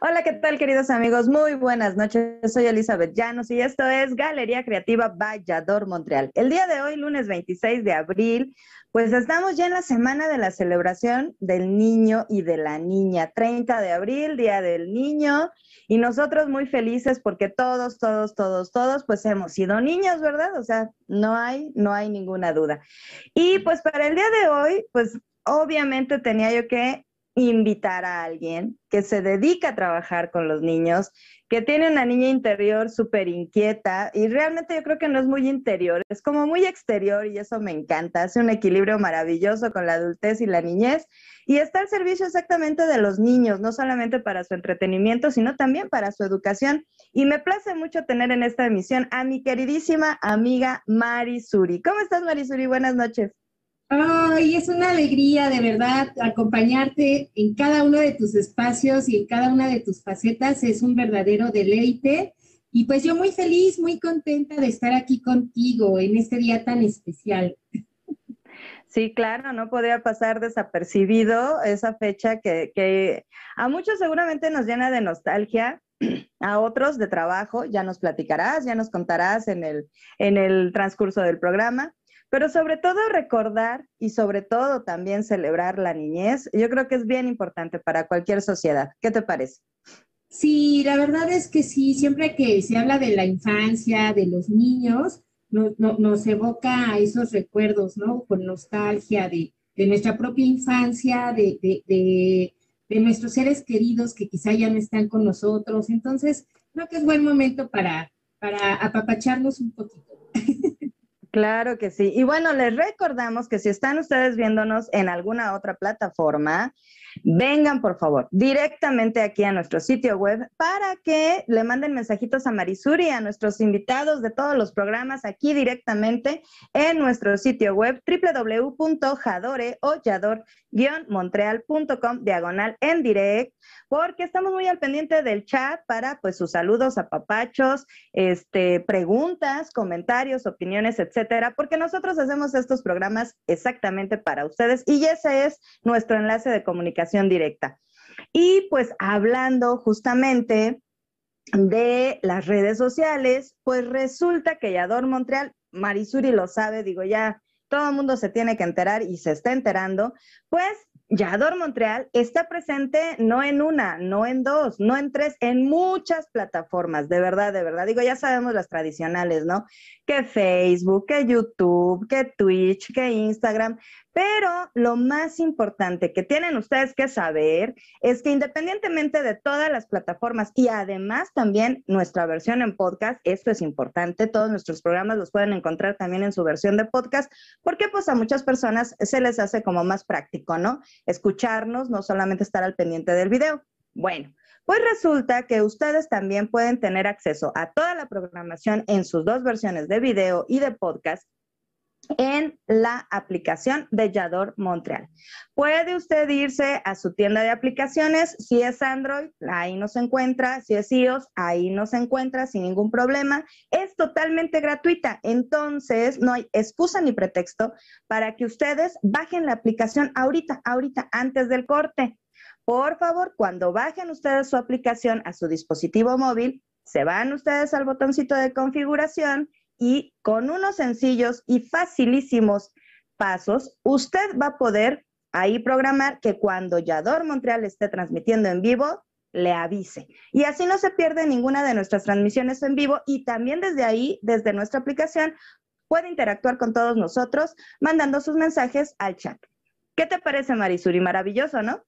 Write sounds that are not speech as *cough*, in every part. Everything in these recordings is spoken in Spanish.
Hola, ¿qué tal queridos amigos? Muy buenas noches. Soy Elizabeth Llanos y esto es Galería Creativa Vallador Montreal. El día de hoy, lunes 26 de abril, pues estamos ya en la semana de la celebración del niño y de la niña. 30 de abril, Día del Niño. Y nosotros muy felices porque todos, todos, todos, todos, pues hemos sido niños, ¿verdad? O sea, no hay, no hay ninguna duda. Y pues para el día de hoy, pues obviamente tenía yo que invitar a alguien que se dedica a trabajar con los niños, que tiene una niña interior súper inquieta y realmente yo creo que no es muy interior, es como muy exterior y eso me encanta, hace un equilibrio maravilloso con la adultez y la niñez y está al servicio exactamente de los niños, no solamente para su entretenimiento, sino también para su educación. Y me place mucho tener en esta emisión a mi queridísima amiga Mari Suri. ¿Cómo estás, Mari Suri? Buenas noches. Ay, es una alegría de verdad acompañarte en cada uno de tus espacios y en cada una de tus facetas. Es un verdadero deleite. Y pues yo muy feliz, muy contenta de estar aquí contigo en este día tan especial. Sí, claro, no podía pasar desapercibido esa fecha que, a muchos seguramente nos llena de nostalgia, *clears throat* a otros de trabajo, ya nos platicarás, ya nos contarás en el, en el transcurso del programa pero sobre todo recordar y sobre todo también celebrar la niñez, yo creo que es bien importante para cualquier sociedad. ¿Qué te parece? Sí, la verdad es que sí, siempre que se habla de la infancia, de los niños, nos evoca esos recuerdos, ¿no? Con nostalgia de, nuestra propia infancia, de, de, nuestros seres queridos que quizá ya no están con nosotros. Entonces, creo que es buen momento para, para apapacharnos un poquito. *laughs* Claro que sí. Y bueno, les recordamos que si están ustedes viéndonos en alguna otra plataforma, vengan por favor directamente aquí a nuestro sitio web para que le manden mensajitos a Marisuri, a nuestros invitados de todos los programas aquí directamente en nuestro sitio web www.jadore o montrealcom diagonal en direct porque estamos muy al pendiente del chat para pues sus saludos a papachos, este, preguntas, comentarios, opiniones, etcétera, porque nosotros hacemos estos programas exactamente para ustedes y ese es nuestro enlace de comunicación directa. Y pues hablando justamente de las redes sociales, pues resulta que Yador Montreal, Marisuri lo sabe, digo ya, todo el mundo se tiene que enterar y se está enterando, pues Yador Montreal está presente no en una, no en dos, no en tres, en muchas plataformas, de verdad, de verdad. Digo, ya sabemos las tradicionales, ¿no? Que Facebook, que YouTube, que Twitch, que Instagram, pero lo más importante que tienen ustedes que saber es que independientemente de todas las plataformas y además también nuestra versión en podcast, esto es importante, todos nuestros programas los pueden encontrar también en su versión de podcast, porque pues a muchas personas se les hace como más práctico, ¿no? Escucharnos, no solamente estar al pendiente del video. Bueno, pues resulta que ustedes también pueden tener acceso a toda la programación en sus dos versiones de video y de podcast en la aplicación de Yador Montreal. Puede usted irse a su tienda de aplicaciones, si es Android, ahí nos encuentra, si es iOS, ahí nos encuentra sin ningún problema. Es totalmente gratuita, entonces no hay excusa ni pretexto para que ustedes bajen la aplicación ahorita, ahorita, antes del corte. Por favor, cuando bajen ustedes su aplicación a su dispositivo móvil, se van ustedes al botoncito de configuración y con unos sencillos y facilísimos pasos, usted va a poder ahí programar que cuando Yador Montreal esté transmitiendo en vivo, le avise. Y así no se pierde ninguna de nuestras transmisiones en vivo y también desde ahí, desde nuestra aplicación, puede interactuar con todos nosotros mandando sus mensajes al chat. ¿Qué te parece, Marisuri? Maravilloso, ¿no?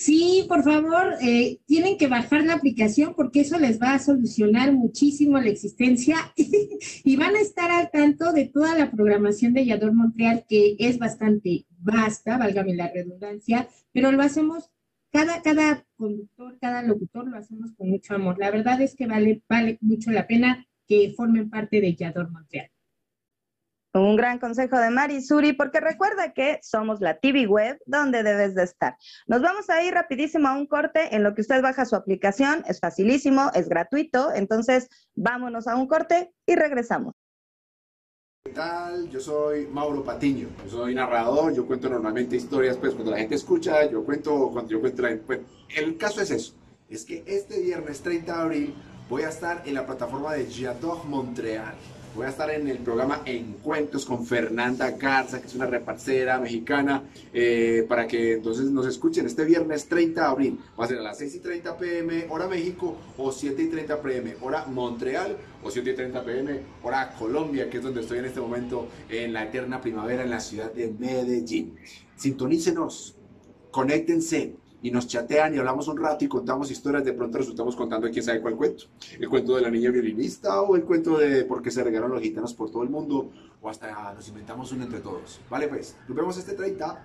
Sí, por favor, eh, tienen que bajar la aplicación porque eso les va a solucionar muchísimo la existencia *laughs* y van a estar al tanto de toda la programación de Yador Montreal, que es bastante vasta, válgame la redundancia, pero lo hacemos, cada, cada conductor, cada locutor lo hacemos con mucho amor. La verdad es que vale, vale mucho la pena que formen parte de Yador Montreal. Un gran consejo de Mari Suri, porque recuerda que somos la TV web donde debes de estar. Nos vamos a ir rapidísimo a un corte en lo que usted baja su aplicación, es facilísimo, es gratuito, entonces vámonos a un corte y regresamos. ¿Qué tal? Yo soy Mauro Patiño, yo soy narrador, yo cuento normalmente historias, pues cuando la gente escucha, yo cuento, cuando yo cuento, pues, el caso es eso, es que este viernes 30 de abril voy a estar en la plataforma de J'adore Montreal. Voy a estar en el programa Encuentros con Fernanda Garza, que es una reparcera mexicana, eh, para que entonces nos escuchen este viernes 30 de abril. Va a ser a las 6 y 30 pm, hora México, o 7 y 30 pm, hora Montreal, o 7 y 30 pm, hora Colombia, que es donde estoy en este momento, en la eterna primavera, en la ciudad de Medellín. Sintonícenos, conéctense y nos chatean y hablamos un rato y contamos historias, de pronto resultamos contando quién sabe cuál cuento. El cuento de la niña violinista o el cuento de por qué se regaron los gitanos por todo el mundo o hasta nos inventamos uno entre todos. Vale, pues, nos vemos este 30.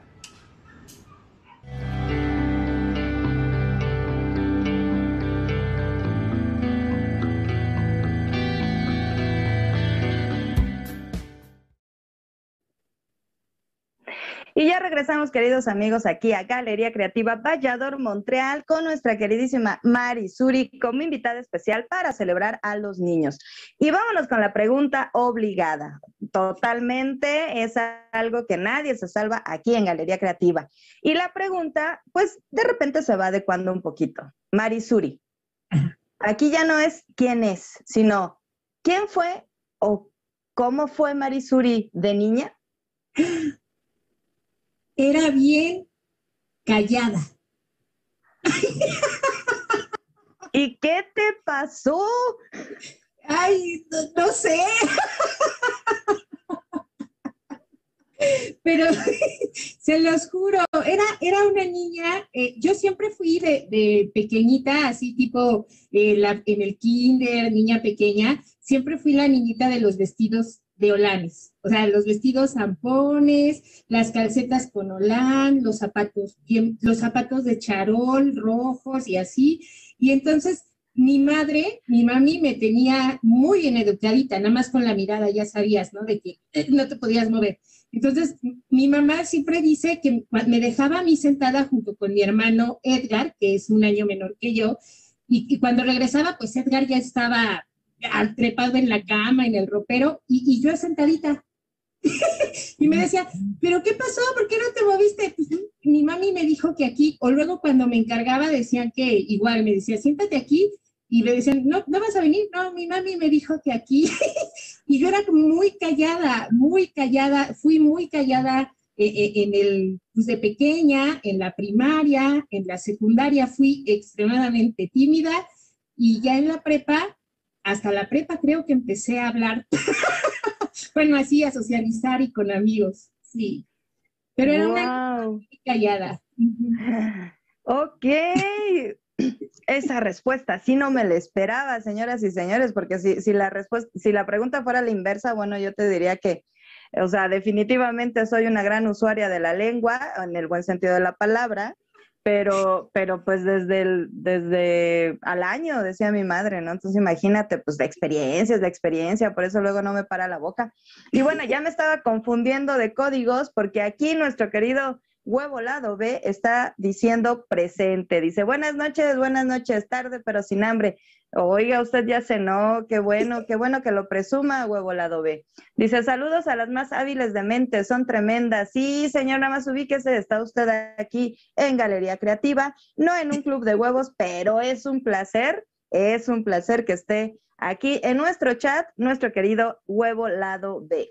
Y ya regresamos, queridos amigos, aquí a Galería Creativa Vallador Montreal con nuestra queridísima Mari Suri como invitada especial para celebrar a los niños. Y vámonos con la pregunta obligada. Totalmente es algo que nadie se salva aquí en Galería Creativa. Y la pregunta, pues de repente se va adecuando un poquito. Mari Suri, aquí ya no es quién es, sino quién fue o cómo fue Mari Suri de niña era bien callada. ¿Y qué te pasó? Ay, no, sé. Pero *laughs* se los juro, era, era una niña, eh, yo siempre fui de, pequeñita, así tipo eh, en el kinder, niña pequeña, siempre fui la niñita de los vestidos de olanes, o sea, los vestidos zampones, las calcetas con olán, los zapatos, los zapatos de charol rojos y así. Y entonces mi madre, mi mami me tenía muy bien educadita, nada más con la mirada ya sabías, ¿no? De que *laughs* no te podías mover. Entonces, mi mamá siempre dice que me dejaba a mí sentada junto con mi hermano Edgar, que es un año menor que yo, y, y cuando regresaba, pues Edgar ya estaba trepado en la cama, en el ropero, y, yo sentadita. *laughs* y me decía, ¿pero qué pasó? ¿Por qué no te moviste? Pues, mi mami me dijo que aquí, o luego cuando me encargaba decían que igual, me decía, siéntate aquí, y me decían, no, no vas a venir, no, mi mami me dijo que aquí, *laughs* y yo era muy callada, muy callada, fui muy callada eh, eh, en el, pues de pequeña, en la primaria, en la secundaria fui extremadamente tímida, y ya en la prepa, hasta la prepa creo que empecé a hablar, *laughs* bueno, así a socializar y con amigos, sí. Pero era una callada. *laughs* Ok, esa respuesta sí no me la esperaba, señoras y señores, porque si, si, la respuesta, si la pregunta fuera la inversa, bueno, yo te diría que, o sea, definitivamente soy una gran usuaria de la lengua, en el buen sentido de la palabra, pero, pero pues desde el, desde al año, decía mi madre, ¿no? Entonces imagínate, pues de experiencias, de experiencia, por eso luego no me para la boca. Y bueno, ya me estaba confundiendo de códigos porque aquí nuestro querido huevo lado B está diciendo presente. Dice, buenas noches, buenas noches, tarde pero sin hambre. Oiga, usted ya cenó, qué bueno, *laughs* qué bueno que lo presuma, huevo lado B. Dice, saludos a las más hábiles de mente, son tremendas. Sí, señor, nada más ubíquese, está usted aquí en Galería Creativa, no en un club de huevos, *laughs* pero es un placer, es un placer que esté aquí en nuestro chat, nuestro querido huevo lado B.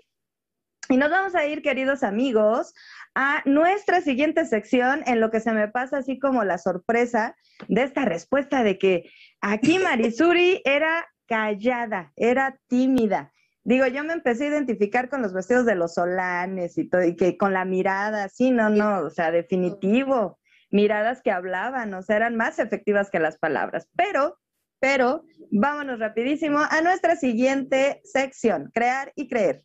Y nos vamos a ir, queridos amigos, a nuestra siguiente sección, en lo que se me pasa así como la sorpresa de esta respuesta de que aquí *laughs* Marisuri era callada, era tímida. Digo, yo me empecé a identificar con los vestidos de los solanes y todo, y que con la mirada, sí, no, no, o sea, definitivo. miradas que hablaban, o sea, eran más efectivas que las palabras. Pero, pero, vámonos rapidísimo a nuestra siguiente sección, crear y creer.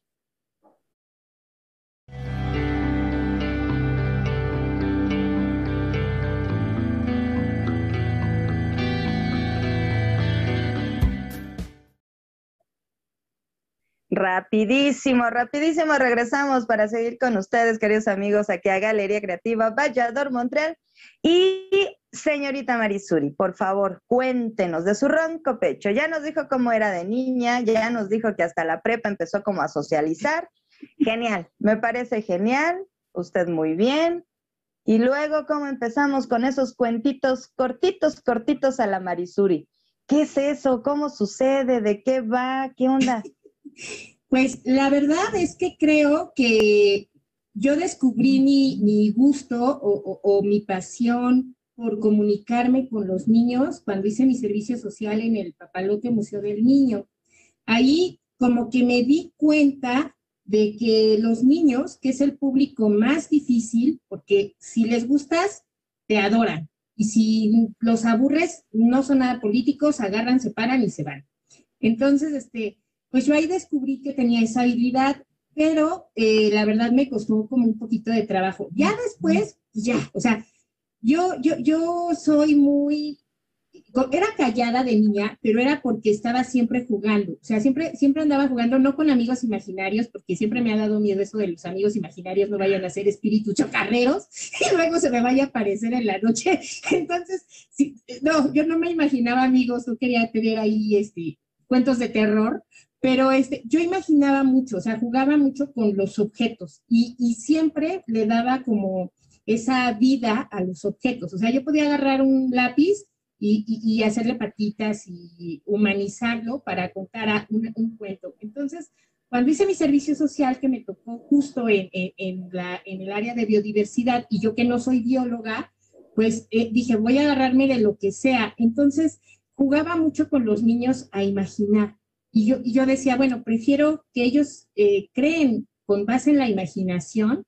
Rapidísimo, rapidísimo, regresamos para seguir con ustedes, queridos amigos, aquí a Galería Creativa Vallador Montreal. Y señorita Marisuri, por favor, cuéntenos de su ronco pecho. Ya nos dijo cómo era de niña, ya nos dijo que hasta la prepa empezó como a socializar. Genial, me parece genial, usted muy bien. Y luego, ¿cómo empezamos con esos cuentitos cortitos, cortitos a la Marisuri? ¿Qué es eso? ¿Cómo sucede? ¿De qué va? ¿Qué onda? Pues la verdad es que creo que yo descubrí mi, gusto o, mi pasión por comunicarme con los niños cuando hice mi servicio social en el Papalote Museo del Niño. Ahí como que me di cuenta de que los niños, que es el público más difícil, porque si les gustas, te adoran. Y si los aburres, no son nada políticos, agarran, se paran y se van. Entonces, este, pues yo ahí descubrí que tenía esa habilidad, pero eh, la verdad me costó como un poquito de trabajo. Ya después, pues ya, o sea, yo, yo, yo soy muy, era callada de niña, pero era porque estaba siempre jugando. O sea, siempre, siempre andaba jugando, no con amigos imaginarios, porque siempre me ha dado miedo eso de los amigos imaginarios, no vayan a ser espíritus chocarreros *laughs* y luego se me vaya a aparecer en la noche. *laughs* Entonces, no, yo no me imaginaba amigos, no quería tener ahí este, cuentos de terror, pero este, yo imaginaba mucho, o sea, jugaba mucho con los objetos y, y, siempre le daba como esa vida a los objetos. O sea, yo podía agarrar un lápiz y, y, hacerle patitas y humanizarlo para contar un, cuento. Entonces, cuando hice mi servicio social, que me tocó justo en, en, la, en el área de biodiversidad, y yo que no soy bióloga, pues eh, dije, voy a agarrarme de lo que sea. Entonces, jugaba mucho con los niños a imaginar. Y yo, yo decía, bueno, prefiero que ellos eh, creen con base en la imaginación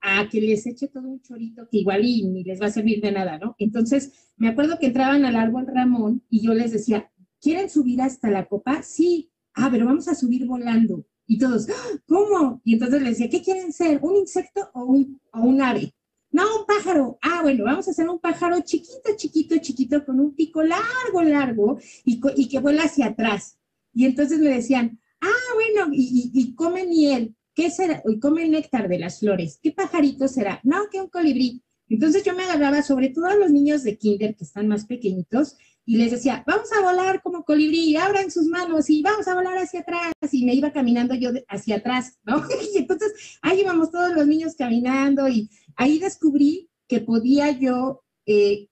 a que les eche todo un chorito que igual y ni les va a servir de nada, ¿no? Entonces, me acuerdo que entraban al árbol Ramón y yo les decía, ¿quieren subir hasta la copa? Sí, ah, pero vamos a subir volando. Y todos, ¡Ah! ¿cómo? Y entonces les decía, ¿qué quieren ser? ¿Un insecto o un, o un ave? No, un pájaro. Ah, bueno, vamos a hacer un pájaro chiquito, chiquito, chiquito, con un pico largo, largo y, y que vuela hacia atrás. Y entonces me decían, ah, bueno, y, come miel, ¿qué será? Y come néctar de las flores, ¿qué pajarito será? No, que un colibrí. Entonces yo me agarraba, sobre todo a los niños de kinder que están más pequeñitos, y les decía, vamos a volar como colibrí, abran sus manos y vamos a volar hacia atrás. Y me iba caminando yo hacia atrás, ¿no? *laughs* Y entonces ahí íbamos todos los niños caminando y ahí descubrí que podía yo, eh,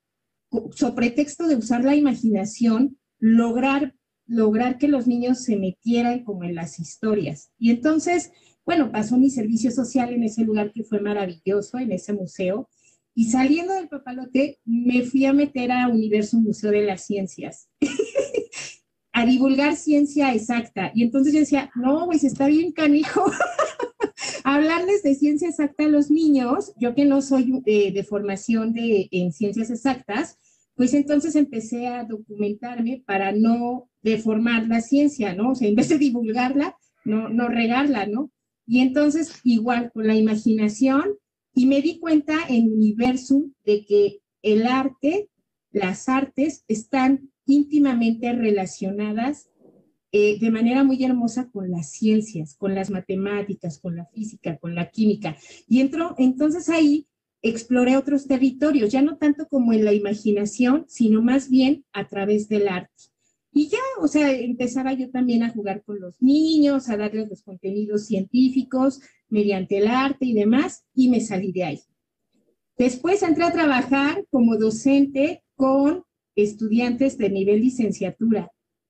sobre texto de usar la imaginación, lograr lograr que los niños se metieran como en las historias. Y entonces, bueno, pasó mi servicio social en ese lugar que fue maravilloso, en ese museo. Y saliendo del papalote, me fui a meter a Universo Museo de las Ciencias, *laughs* a divulgar ciencia exacta. Y entonces yo decía, no, pues está bien canijo. *laughs* Hablarles de ciencia exacta a los niños, yo que no soy eh, de formación de, en ciencias exactas, pues entonces empecé a documentarme para no deformar la ciencia, ¿no? O sea, en vez de divulgarla, no, no regarla, ¿no? Y entonces, igual con la imaginación, y me di cuenta en Universum de que el arte, las artes, están íntimamente relacionadas eh, de manera muy hermosa con las ciencias, con las matemáticas, con la física, con la química. Y entro, entonces ahí exploré otros territorios, ya no tanto como en la imaginación, sino más bien a través del arte. Y ya, o sea, empezaba yo también a jugar con los niños, a darles los contenidos científicos mediante el arte y demás, y me salí de ahí. Después entré a trabajar como docente con estudiantes de nivel licenciatura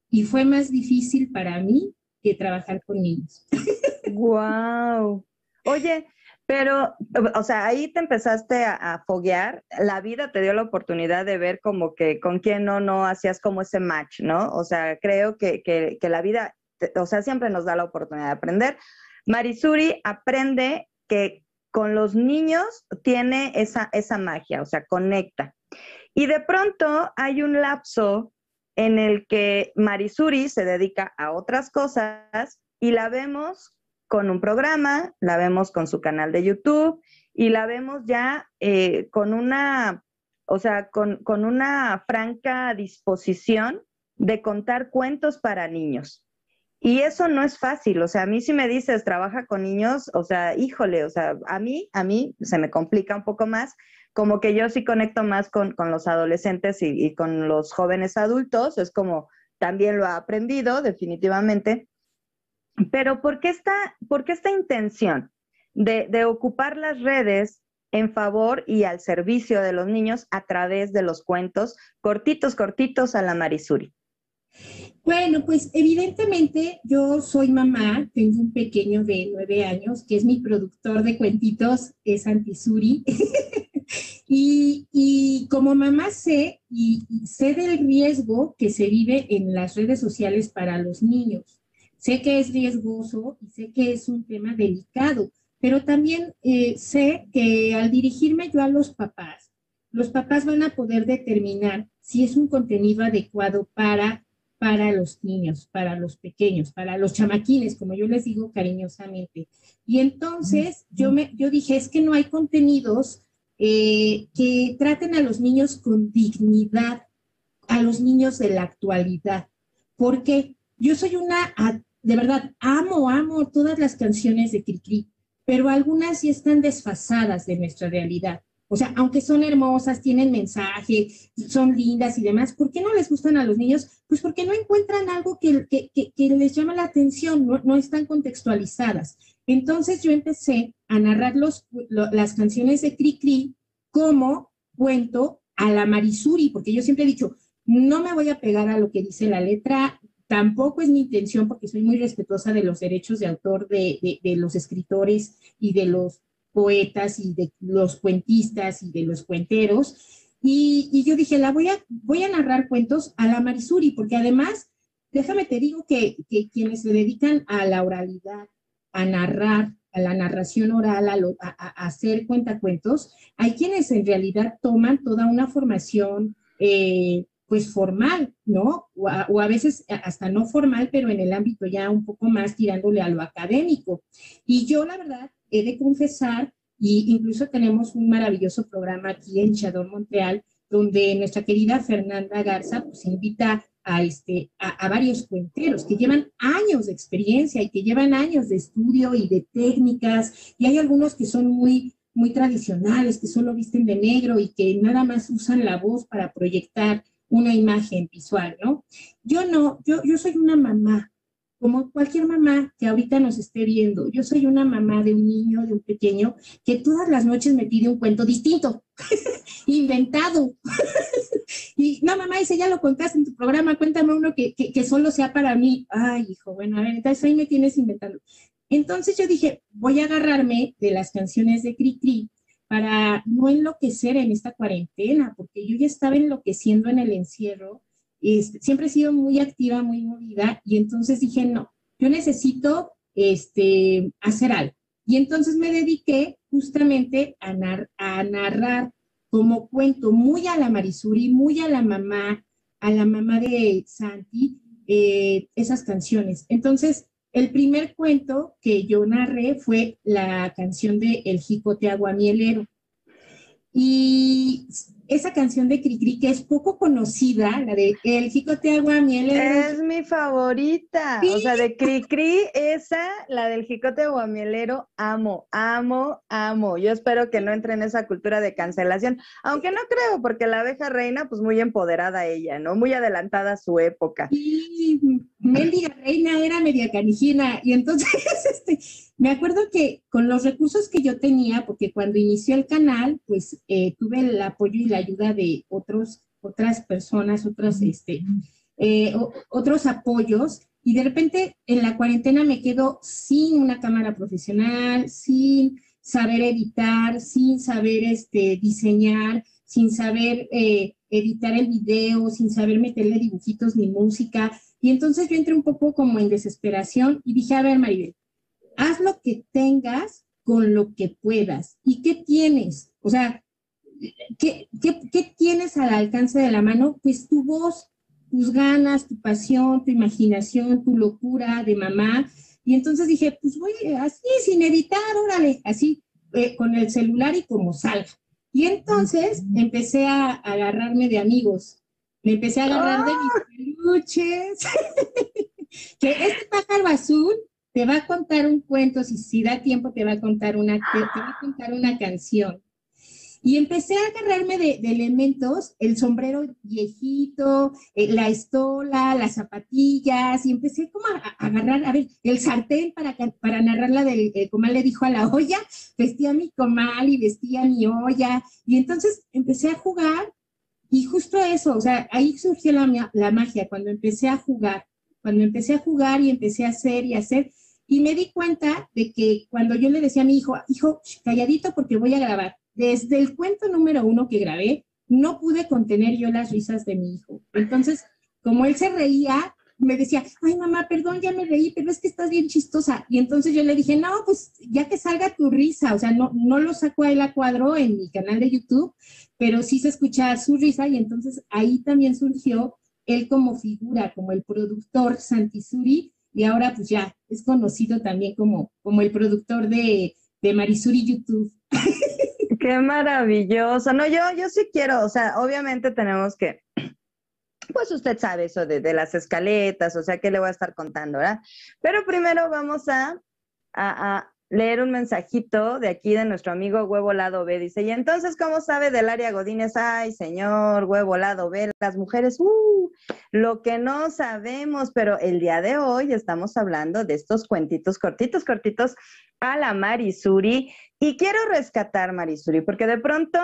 y fue más difícil para mí que trabajar con niños. *laughs* Wow. Oye, pero, o sea, ahí te empezaste a, foguear, la vida te dio la oportunidad de ver como que con quién no, no hacías como ese match, ¿no? O sea, creo que, que, que la vida, o sea, siempre nos da la oportunidad de aprender. Marisuri aprende que con los niños tiene esa, esa magia, o sea, conecta. Y de pronto hay un lapso en el que Marisuri se dedica a otras cosas y la vemos con un programa, la vemos con su canal de YouTube y la vemos ya eh, con una, o sea, con, con una franca disposición de contar cuentos para niños. Y eso no es fácil, o sea, a mí si me dices trabaja con niños, o sea, híjole, o sea, a mí, a mí se me complica un poco más, como que yo sí conecto más con, los adolescentes y, con los jóvenes adultos, es como también lo ha aprendido definitivamente, pero ¿por qué esta, por esta intención de, de ocupar las redes en favor y al servicio de los niños a través de los cuentos cortitos, cortitos a la Marisuri? Bueno, pues evidentemente yo soy mamá, tengo un pequeño de nueve años que es mi productor de cuentitos, es Antisuri. *laughs* y, y, como mamá sé y, sé del riesgo que se vive en las redes sociales para los niños. Sé que es riesgoso y sé que es un tema delicado, pero también eh, sé que al dirigirme yo a los papás, los papás van a poder determinar si es un contenido adecuado para para los niños, para los pequeños, para los chamaquines, como yo les digo cariñosamente. Y entonces yo, me, yo dije, es que no hay contenidos eh, que traten a los niños con dignidad, a los niños de la actualidad, porque yo soy una, de verdad, amo, amo todas las canciones de Cricri, pero algunas sí están desfasadas de nuestra realidad. O sea, aunque son hermosas, tienen mensaje, son lindas y demás, ¿por qué no les gustan a los niños? Pues porque no encuentran algo que, les llama la atención, no, están contextualizadas. Entonces yo empecé a narrar las canciones de Cri Cri como cuento a la Marisuri, porque yo siempre he dicho, no me voy a pegar a lo que dice la letra, tampoco es mi intención, porque soy muy respetuosa de los derechos de autor de los escritores y de los poetas y de los cuentistas y de los cuenteros. Y, yo dije, la voy a, narrar cuentos a la Marisuri, porque además, déjame te digo que, quienes se dedican a la oralidad, a narrar, a la narración oral, a, hacer cuentacuentos, hay quienes en realidad toman toda una formación eh, pues formal, ¿no? O a, veces hasta no formal, pero en el ámbito ya un poco más tirándole a lo académico. Y yo la verdad he de confesar, y incluso tenemos un maravilloso programa aquí en Chador Montreal, donde nuestra querida Fernanda Garza pues invita a, este, a, varios cuenteros que llevan años de experiencia y que llevan años de estudio y de técnicas, y hay algunos que son muy, muy tradicionales, que solo visten de negro y que nada más usan la voz para proyectar una imagen visual, ¿no? Yo no, yo, yo soy una mamá, como cualquier mamá que ahorita nos esté viendo. Yo soy una mamá de un niño, de un pequeño, que todas las noches me pide un cuento distinto, *laughs* inventado. *laughs* y no, mamá, dice, ya lo contaste en tu programa, cuéntame uno que, que, solo sea para mí. Ay, hijo, bueno, a ver, entonces ahí me tienes inventando. Entonces yo dije, voy a agarrarme de las canciones de Cri Cri para no enloquecer en esta cuarentena, porque yo ya estaba enloqueciendo en el encierro, este, siempre he sido muy activa, muy movida, y entonces dije, no, yo necesito este, hacer algo. Y entonces me dediqué justamente a, narrar como cuento muy a la Marisuri, muy a la mamá, a la mamá de Santi, eh, esas canciones. Entonces, el primer cuento que yo narré fue la canción de El jicote aguamielero. Y esa canción de Cricri que es poco conocida, la de El jicote aguamielero. Es mi favorita. O sea, de Cricri, esa, la del jicote aguamielero, amo, amo, amo. Yo espero que no entre en esa cultura de cancelación, aunque no creo, porque la abeja reina, pues muy empoderada ella, ¿no? Muy adelantada a su época. Sí, mendiga reina era media canijina. Y entonces, *laughs* este, me acuerdo que con los recursos que yo tenía, porque cuando inició el canal, pues eh, tuve el apoyo y la ayuda de otros, otras personas, otros, este, eh, otros apoyos, y de repente en la cuarentena me quedo sin una cámara profesional, sin saber editar, sin saber este, diseñar, sin saber eh, editar el video, sin saber meterle dibujitos ni música. Y entonces yo entré un poco como en desesperación y dije, a ver, Maribel, haz lo que tengas con lo que puedas. ¿Y qué tienes? O sea, ¿qué, qué, tienes al alcance de la mano? Pues tu voz, tus ganas, tu pasión, tu imaginación, tu locura de mamá. Y entonces dije, pues voy así, sin editar, órale, así, eh, con el celular y como salga. Y entonces empecé a agarrarme de amigos. Me empecé a agarrar de mis peluches. *laughs* que este pájaro azul te va a contar un cuento, si, si da tiempo te va a contar una, te va a contar una canción. Y empecé a agarrarme de, elementos, el sombrero viejito, eh, la estola, las zapatillas, y empecé como a, agarrar, a ver, el sartén para, para narrar la del comal le dijo a la olla, vestía mi comal y vestía mi olla, y entonces empecé a jugar, y justo eso, o sea, ahí surgió la, la magia, cuando empecé a jugar, cuando empecé a jugar y empecé a hacer y hacer, y me di cuenta de que cuando yo le decía a mi hijo, hijo, calladito porque voy a grabar, desde el cuento número uno que grabé, no pude contener yo las risas de mi hijo. Entonces, como él se reía, me decía, ay mamá, perdón, ya me reí, pero es que estás bien chistosa. Y entonces yo le dije, no, pues ya que salga tu risa, o sea, no, no lo saco a él a cuadro en mi canal de YouTube, pero sí se escucha su risa y entonces ahí también surgió él como figura, como el productor Santisuri, y ahora pues ya es conocido también como, como el productor de, de Marisuri YouTube. *laughs* Qué maravilloso. No, yo, yo sí quiero, o sea, obviamente tenemos que, *clears throat* pues usted sabe eso de, las escaletas, o sea, ¿qué le voy a estar contando, verdad? Pero primero vamos a, a, leer un mensajito de aquí de nuestro amigo Huevo Lado B. Dice, y entonces, ¿cómo sabe del área Godínez? Ay, señor, Huevo Lado B, las mujeres, uh, lo que no sabemos, pero el día de hoy estamos hablando de estos cuentitos cortitos, cortitos a la Marisuri y quiero rescatar, Marisuri, porque de pronto,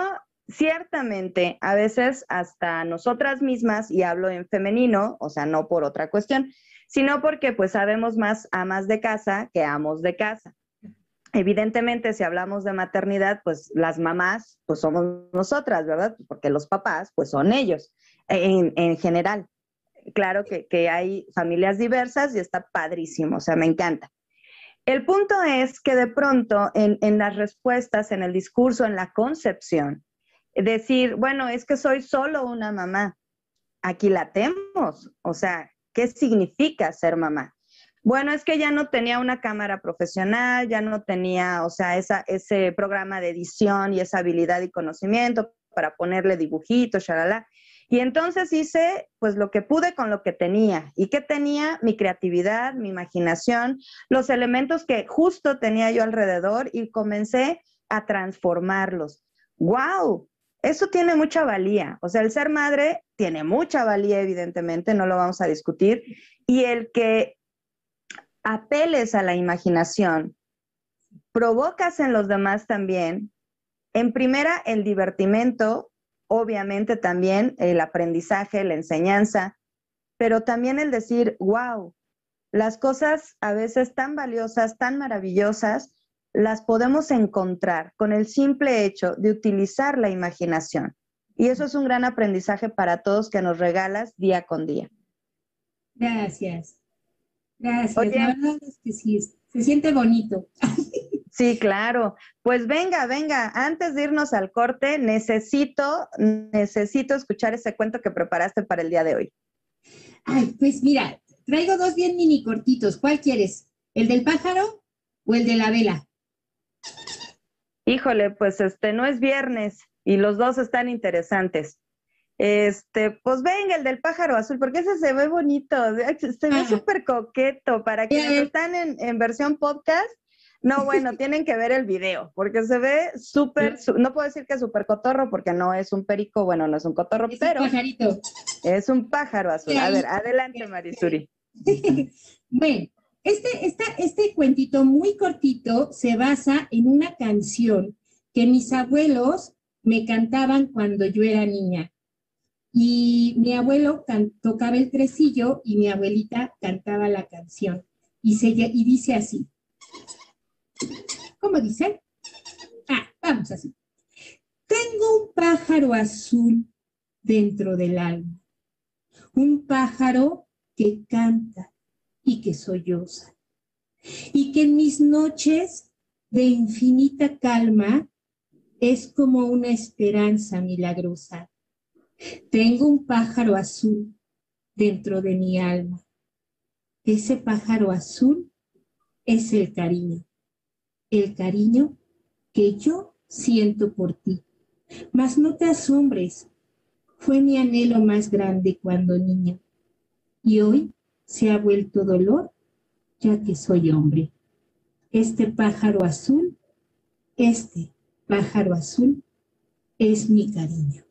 ciertamente, a veces hasta nosotras mismas, y hablo en femenino, o sea, no por otra cuestión, sino porque pues sabemos más amas de casa que amos de casa. Evidentemente, si hablamos de maternidad, pues las mamás, pues somos nosotras, ¿verdad? Porque los papás, pues son ellos, en, en general. Claro que, que hay familias diversas y está padrísimo, o sea, me encanta. El punto es que de pronto en, las respuestas, en el discurso, en la concepción, decir, bueno, es que soy solo una mamá. Aquí la tenemos. O sea, ¿qué significa ser mamá? Bueno, es que ya no tenía una cámara profesional, ya no tenía, o sea, ese programa de edición y esa habilidad y conocimiento para ponerle dibujitos, shalala. Y entonces hice pues lo que pude con lo que tenía. ¿Y qué tenía? Mi creatividad, mi imaginación, los elementos que justo tenía yo alrededor y comencé a transformarlos. ¡Wow! Eso tiene mucha valía. O sea, el ser madre tiene mucha valía, evidentemente, no lo vamos a discutir. Y el que apeles a la imaginación, provocas en los demás también, en primera, el divertimento, obviamente también el aprendizaje, la enseñanza, pero también el decir, wow, las cosas a veces tan valiosas, tan maravillosas, las podemos encontrar con el simple hecho de utilizar la imaginación. Y eso es un gran aprendizaje para todos que nos regalas día con día. Gracias. Gracias. la verdad es que sí, se siente bonito. *laughs* Sí, claro. Pues venga, venga, antes de irnos al corte, necesito, necesito escuchar ese cuento que preparaste para el día de hoy. Ay, pues mira, traigo dos bien mini cortitos. ¿Cuál quieres? ¿El del pájaro o el de la vela? Híjole, pues este no es viernes y los dos están interesantes. Este, pues venga, el del pájaro azul, porque ese se ve bonito, se ve ah. súper coqueto. Para quienes están en, en versión podcast, no, bueno, tienen que ver el video, porque se ve súper, no puedo decir que es súper cotorro, porque no es un perico, bueno, no es un cotorro, pero es un pájaro azul. A ver, adelante, Marisuri. *laughs* bueno, este, esta, este cuentito muy cortito se basa en una canción que mis abuelos me cantaban cuando yo era niña. Y mi abuelo tocaba el tresillo y mi abuelita cantaba la canción. Y, se, y dice así. ¿Cómo dice? Ah, vamos así. Tengo un pájaro azul dentro del alma. Un pájaro que canta y que solloza. Y que en mis noches de infinita calma es como una esperanza milagrosa. Tengo un pájaro azul dentro de mi alma. Ese pájaro azul es el cariño, el cariño que yo siento por ti. Mas no te asombres, fue mi anhelo más grande cuando niña y hoy se ha vuelto dolor ya que soy hombre. Este pájaro azul, este pájaro azul es mi cariño.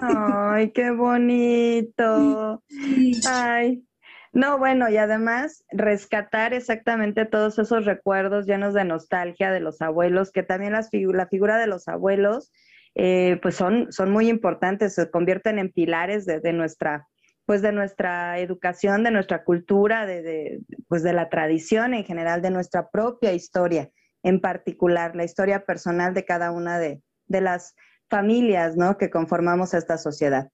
Ay, qué bonito. *laughs* Ay. No, bueno, y además rescatar exactamente todos esos recuerdos llenos de nostalgia de los abuelos, que también la figura de los abuelos, eh, pues son, son muy importantes, se convierten en pilares de, nuestra pues de nuestra educación, de nuestra cultura, de, pues de la tradición en general, de nuestra propia historia en particular, la historia personal de cada una de, de las familias, ¿no? Que conformamos esta sociedad.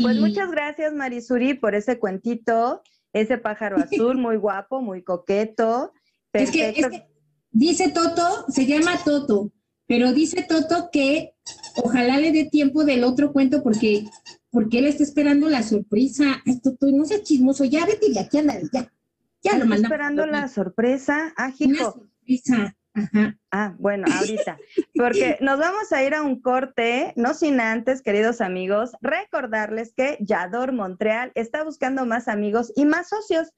Pues muchas gracias, Marisuri, por ese cuentito, ese pájaro *laughs* azul, muy guapo, muy coqueto. Es que, dice Toto, se llama Toto, pero dice Toto que ojalá le dé tiempo del otro cuento porque, porque él está esperando la sorpresa. Ay, Toto, no seas chismoso, ya vete de aquí, anda, ya. Ya lo mandamos. esperando la sorpresa. Ah, hijo. Ah, bueno, ahorita, porque nos vamos a ir a un corte, no sin antes, queridos amigos, recordarles que Yador Montreal está buscando más amigos y más socios,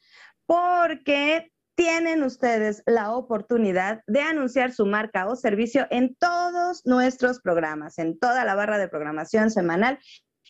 porque tienen ustedes la oportunidad de anunciar su marca o servicio en todos nuestros programas, en toda la barra de programación semanal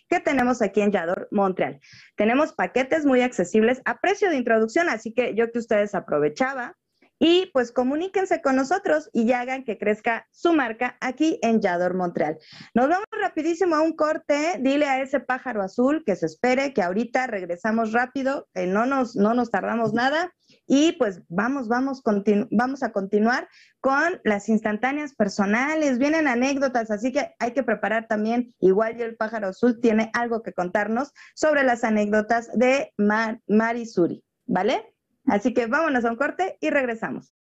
que tenemos aquí en Yador Montreal. Tenemos paquetes muy accesibles a precio de introducción, así que yo que ustedes aprovechaba y pues comuníquense con nosotros y hagan que crezca su marca aquí en Yador Montreal. Nos vamos rapidísimo a un corte. Dile a ese pájaro azul que se espere, que ahorita regresamos rápido, que no nos, no nos tardamos nada. Y pues vamos, vamos, vamos a continuar con las instantáneas personales. Vienen anécdotas, así que hay que preparar también, igual el pájaro azul tiene algo que contarnos sobre las anécdotas de Mar Marisuri, ¿vale? Así que vámonos a un corte y regresamos.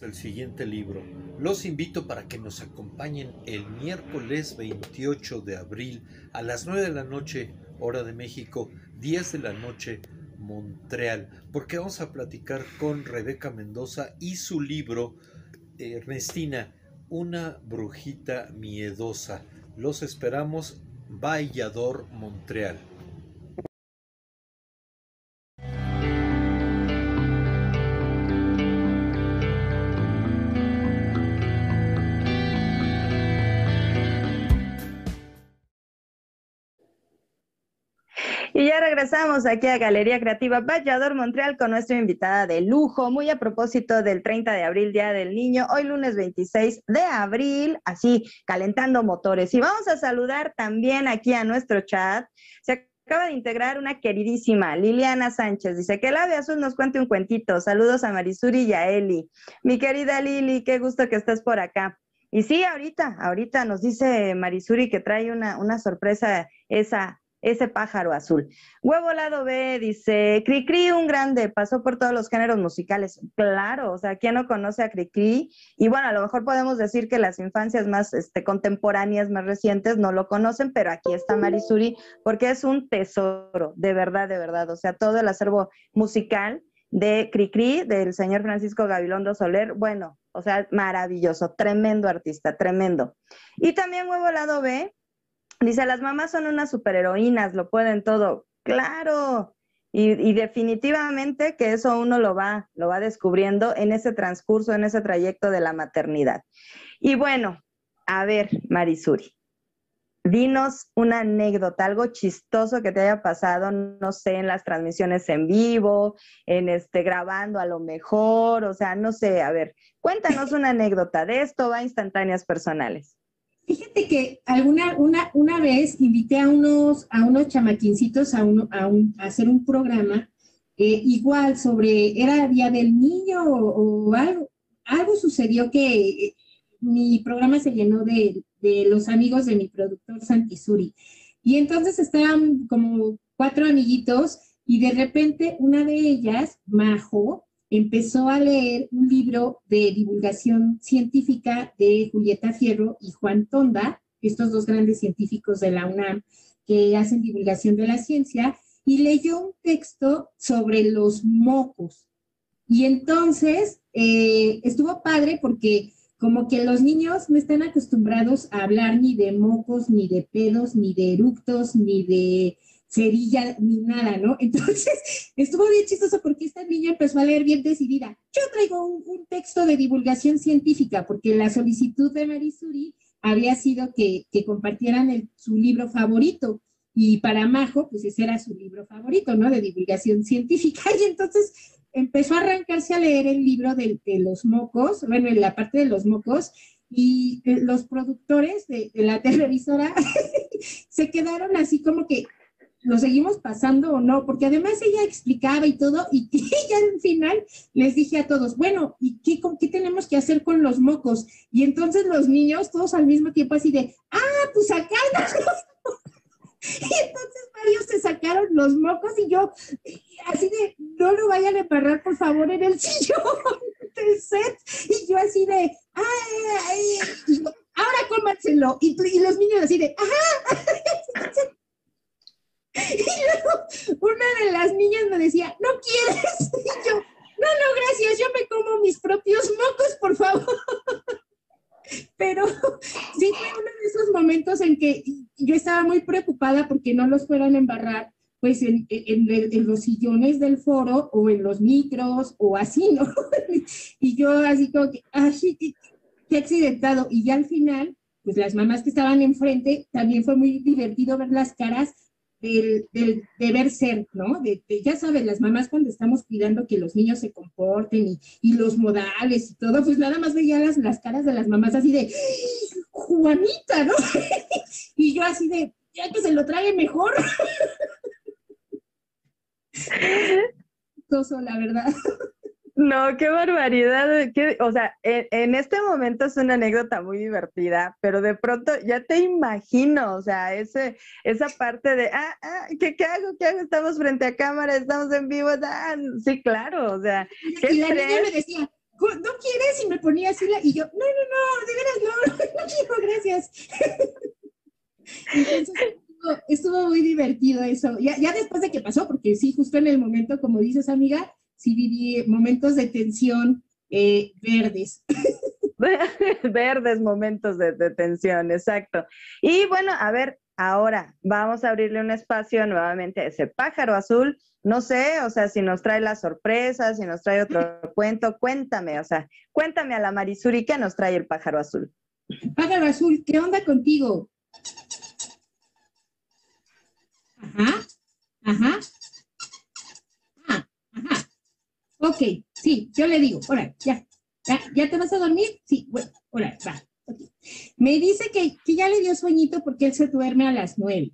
Del siguiente libro. Los invito para que nos acompañen el miércoles 28 de abril a las 9 de la noche, hora de México, 10 de la noche, Montreal, porque vamos a platicar con Rebeca Mendoza y su libro Ernestina, una brujita miedosa. Los esperamos, Vallador, Montreal. Regresamos aquí a Galería Creativa Vallador Montreal con nuestra invitada de lujo, muy a propósito del 30 de abril, Día del Niño, hoy lunes 26 de abril, así calentando motores. Y vamos a saludar también aquí a nuestro chat. Se acaba de integrar una queridísima Liliana Sánchez. Dice que el ave azul nos cuente un cuentito. Saludos a Marisuri y a Eli. Mi querida Lili, qué gusto que estés por acá. Y sí, ahorita, ahorita nos dice Marisuri que trae una, una sorpresa esa ese pájaro azul. Huevo lado B dice, Cricri, un grande, pasó por todos los géneros musicales. Claro, o sea, ¿quién no conoce a Cricri? Y bueno, a lo mejor podemos decir que las infancias más este, contemporáneas, más recientes, no lo conocen, pero aquí está Marisuri, porque es un tesoro, de verdad, de verdad. O sea, todo el acervo musical de Cricri, del señor Francisco Gabilondo Soler, bueno, o sea, maravilloso, tremendo artista, tremendo. Y también Huevo lado B, Dice, las mamás son unas superheroínas, lo pueden todo. Claro. Y, definitivamente que eso uno lo va, lo va descubriendo en ese transcurso, en ese trayecto de la maternidad. Y bueno, a ver, Marisuri, dinos una anécdota, algo chistoso que te haya pasado, no sé, en las transmisiones en vivo, en este grabando a lo mejor, o sea, no sé, a ver, cuéntanos una anécdota de esto, va a instantáneas personales. Fíjate que alguna, una, una vez invité a unos, a unos chamaquincitos a, uno, a, hacer un programa eh, igual sobre, era Día del Niño o, algo, algo sucedió que eh, mi programa se llenó de, de, los amigos de mi productor Santisuri. Y entonces estaban como cuatro amiguitos y de repente una de ellas, Majo, empezó a leer un libro de divulgación científica de Julieta Fierro y Juan Tonda, estos dos grandes científicos de la UNAM que hacen divulgación de la ciencia, y leyó un texto sobre los mocos. Y entonces eh, estuvo padre porque como que los niños no están acostumbrados a hablar ni de mocos, ni de pedos, ni de eructos, ni de cerilla, ni nada, ¿no? *laughs* Entonces, estuvo bien chistoso porque esta niña empezó a leer bien decidida. Yo traigo un, texto de divulgación científica porque la solicitud de Marisuri había sido que, compartieran su libro favorito. Y para Majo, pues ese era su libro favorito, ¿no? De divulgación científica. *laughs* Y entonces empezó a arrancarse a leer el libro de, los mocos, bueno, en la parte de los mocos, y eh, los productores de, la televisora *laughs* se quedaron así como que, ¿lo seguimos pasando o no? Porque además ella explicaba y todo, y, *laughs* ya al final les dije a todos, bueno, ¿y qué, qué tenemos que hacer con los mocos? Y entonces los niños, todos al mismo tiempo así de, ah, pues acá *laughs* Y entonces varios se sacaron los mocos y yo, así de, no lo vayan a embarrar por favor en el *laughs* sillón del set. Y yo así de, ay, ay, ahora cómanselo. Y, y, los niños así de, ajá. *laughs* Y luego una de las niñas me decía, ¿no quieres? *laughs* Y yo, no, no, gracias, yo me como mis propios mocos, por favor. *laughs* Pero sí fue uno de esos momentos en que yo estaba muy preocupada porque no los fueran embarrar pues en, en, los sillones del foro o en los micros o así, ¿no? y yo así como que, ay, qué, qué accidentado. Y ya al final, pues las mamás que estaban enfrente, también fue muy divertido ver las caras del, deber ser, ¿no? Ya sabes, las mamás cuando estamos cuidando que los niños se comporten y, los modales y todo, pues nada más veía las, las caras de las mamás así de, Juanita, ¿no? *laughs* y yo así de, ya que se lo trae mejor. *laughs* Toso, la verdad. No, qué barbaridad. o sea, en, este momento es una anécdota muy divertida, pero de pronto ya te imagino, o sea, ese, esa parte de, ah, ah ¿qué, hago? ¿Qué hago? Estamos frente a cámara, estamos en vivo. Ah, sí, claro, o sea. ¿qué y la niña me decía, ¿no quieres? Y me ponía así, la, y yo, no, no, no, de veras no, *laughs* no quiero, gracias. *laughs* estuvo, estuvo, muy divertido eso. Ya, ya después de que pasó, porque sí, justo en el momento, como dices, amiga, sí viví momentos de tensión eh, verdes. *laughs* *laughs* verdes momentos de, tensión, exacto. Y bueno, a ver, ahora vamos a abrirle un espacio nuevamente a ese pájaro azul. No sé, o sea, si nos trae la sorpresa, si nos trae otro *laughs* cuento, cuéntame, o sea, cuéntame a la Marisuri qué nos trae el pájaro azul. Pájaro azul, ¿qué onda contigo? Ajá, ajá. Ok, sí, yo le digo, ahora, ya, ya, te vas a dormir? Sí, bueno, ahora, va. Me dice que, ya le dio sueñito porque él se duerme a las nueve,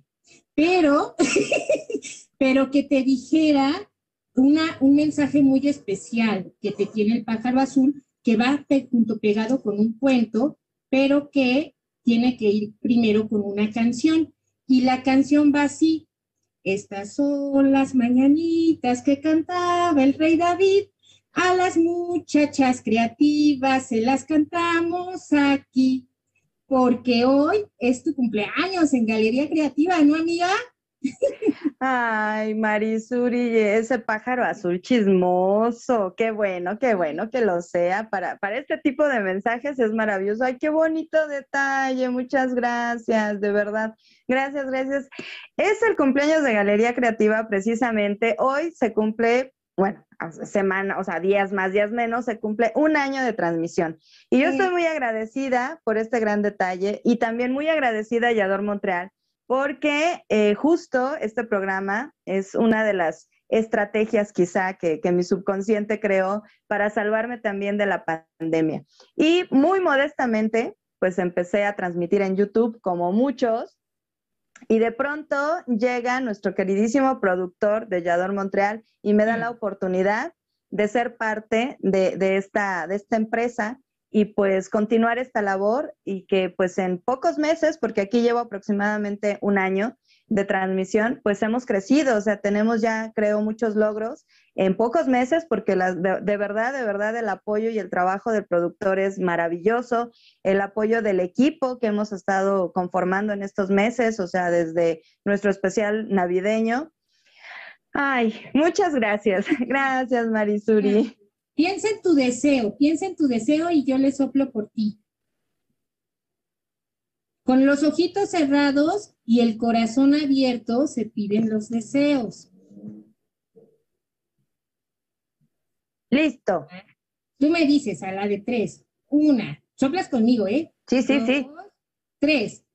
pero, *laughs* pero que te dijera una, un mensaje muy especial que te tiene el pájaro azul, que va junto pegado con un cuento, pero que tiene que ir primero con una canción. Y la canción va así, estas son las mañanitas que cantaba el rey David. A las muchachas creativas se las cantamos aquí, porque hoy es tu cumpleaños en Galería Creativa, ¿no, amiga? *laughs* Ay, Marisuri, ese pájaro azul chismoso, qué bueno, qué bueno que lo sea. Para, para este tipo de mensajes es maravilloso. Ay, qué bonito detalle, muchas gracias, de verdad. Gracias, gracias. Es el cumpleaños de Galería Creativa precisamente. Hoy se cumple, bueno, semana, o sea, días más, días menos, se cumple un año de transmisión. Y yo estoy muy agradecida por este gran detalle y también muy agradecida a Yador Montreal porque eh, justo este programa es una de las estrategias quizá que, que, mi subconsciente creó para salvarme también de la pandemia. Y muy modestamente, pues empecé a transmitir en YouTube como muchos. Y de pronto llega nuestro queridísimo productor de Yador Montreal y me da la oportunidad de ser parte de, de, esta, de esta empresa y pues continuar esta labor y que pues en pocos meses, porque aquí llevo aproximadamente un año de transmisión, pues hemos crecido, o sea, tenemos ya, creo, muchos logros en pocos meses, porque de, de, verdad, de verdad el apoyo y el trabajo del productor es maravilloso, el apoyo del equipo que hemos estado conformando en estos meses, o sea, desde nuestro especial navideño. Ay, muchas gracias. *laughs* Gracias, Marisuri. Piensa en tu deseo, piensa en tu deseo y yo le soplo por ti. Con los ojitos cerrados y el corazón abierto se piden los deseos. Listo. Tú me dices a la de tres. Una. Soplas conmigo, ¿eh? Sí, sí, sí. Tres.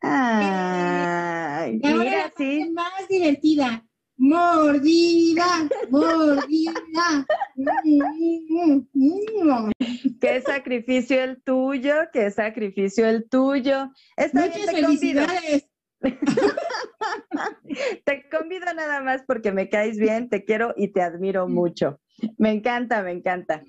Ay, mira, sí. más divertida. Mordida, mordida. qué sacrificio el tuyo, qué sacrificio el tuyo. Muchas felicidades. *laughs* te convido nada más porque me caes bien, te quiero y te admiro mucho. Me encanta, me encanta.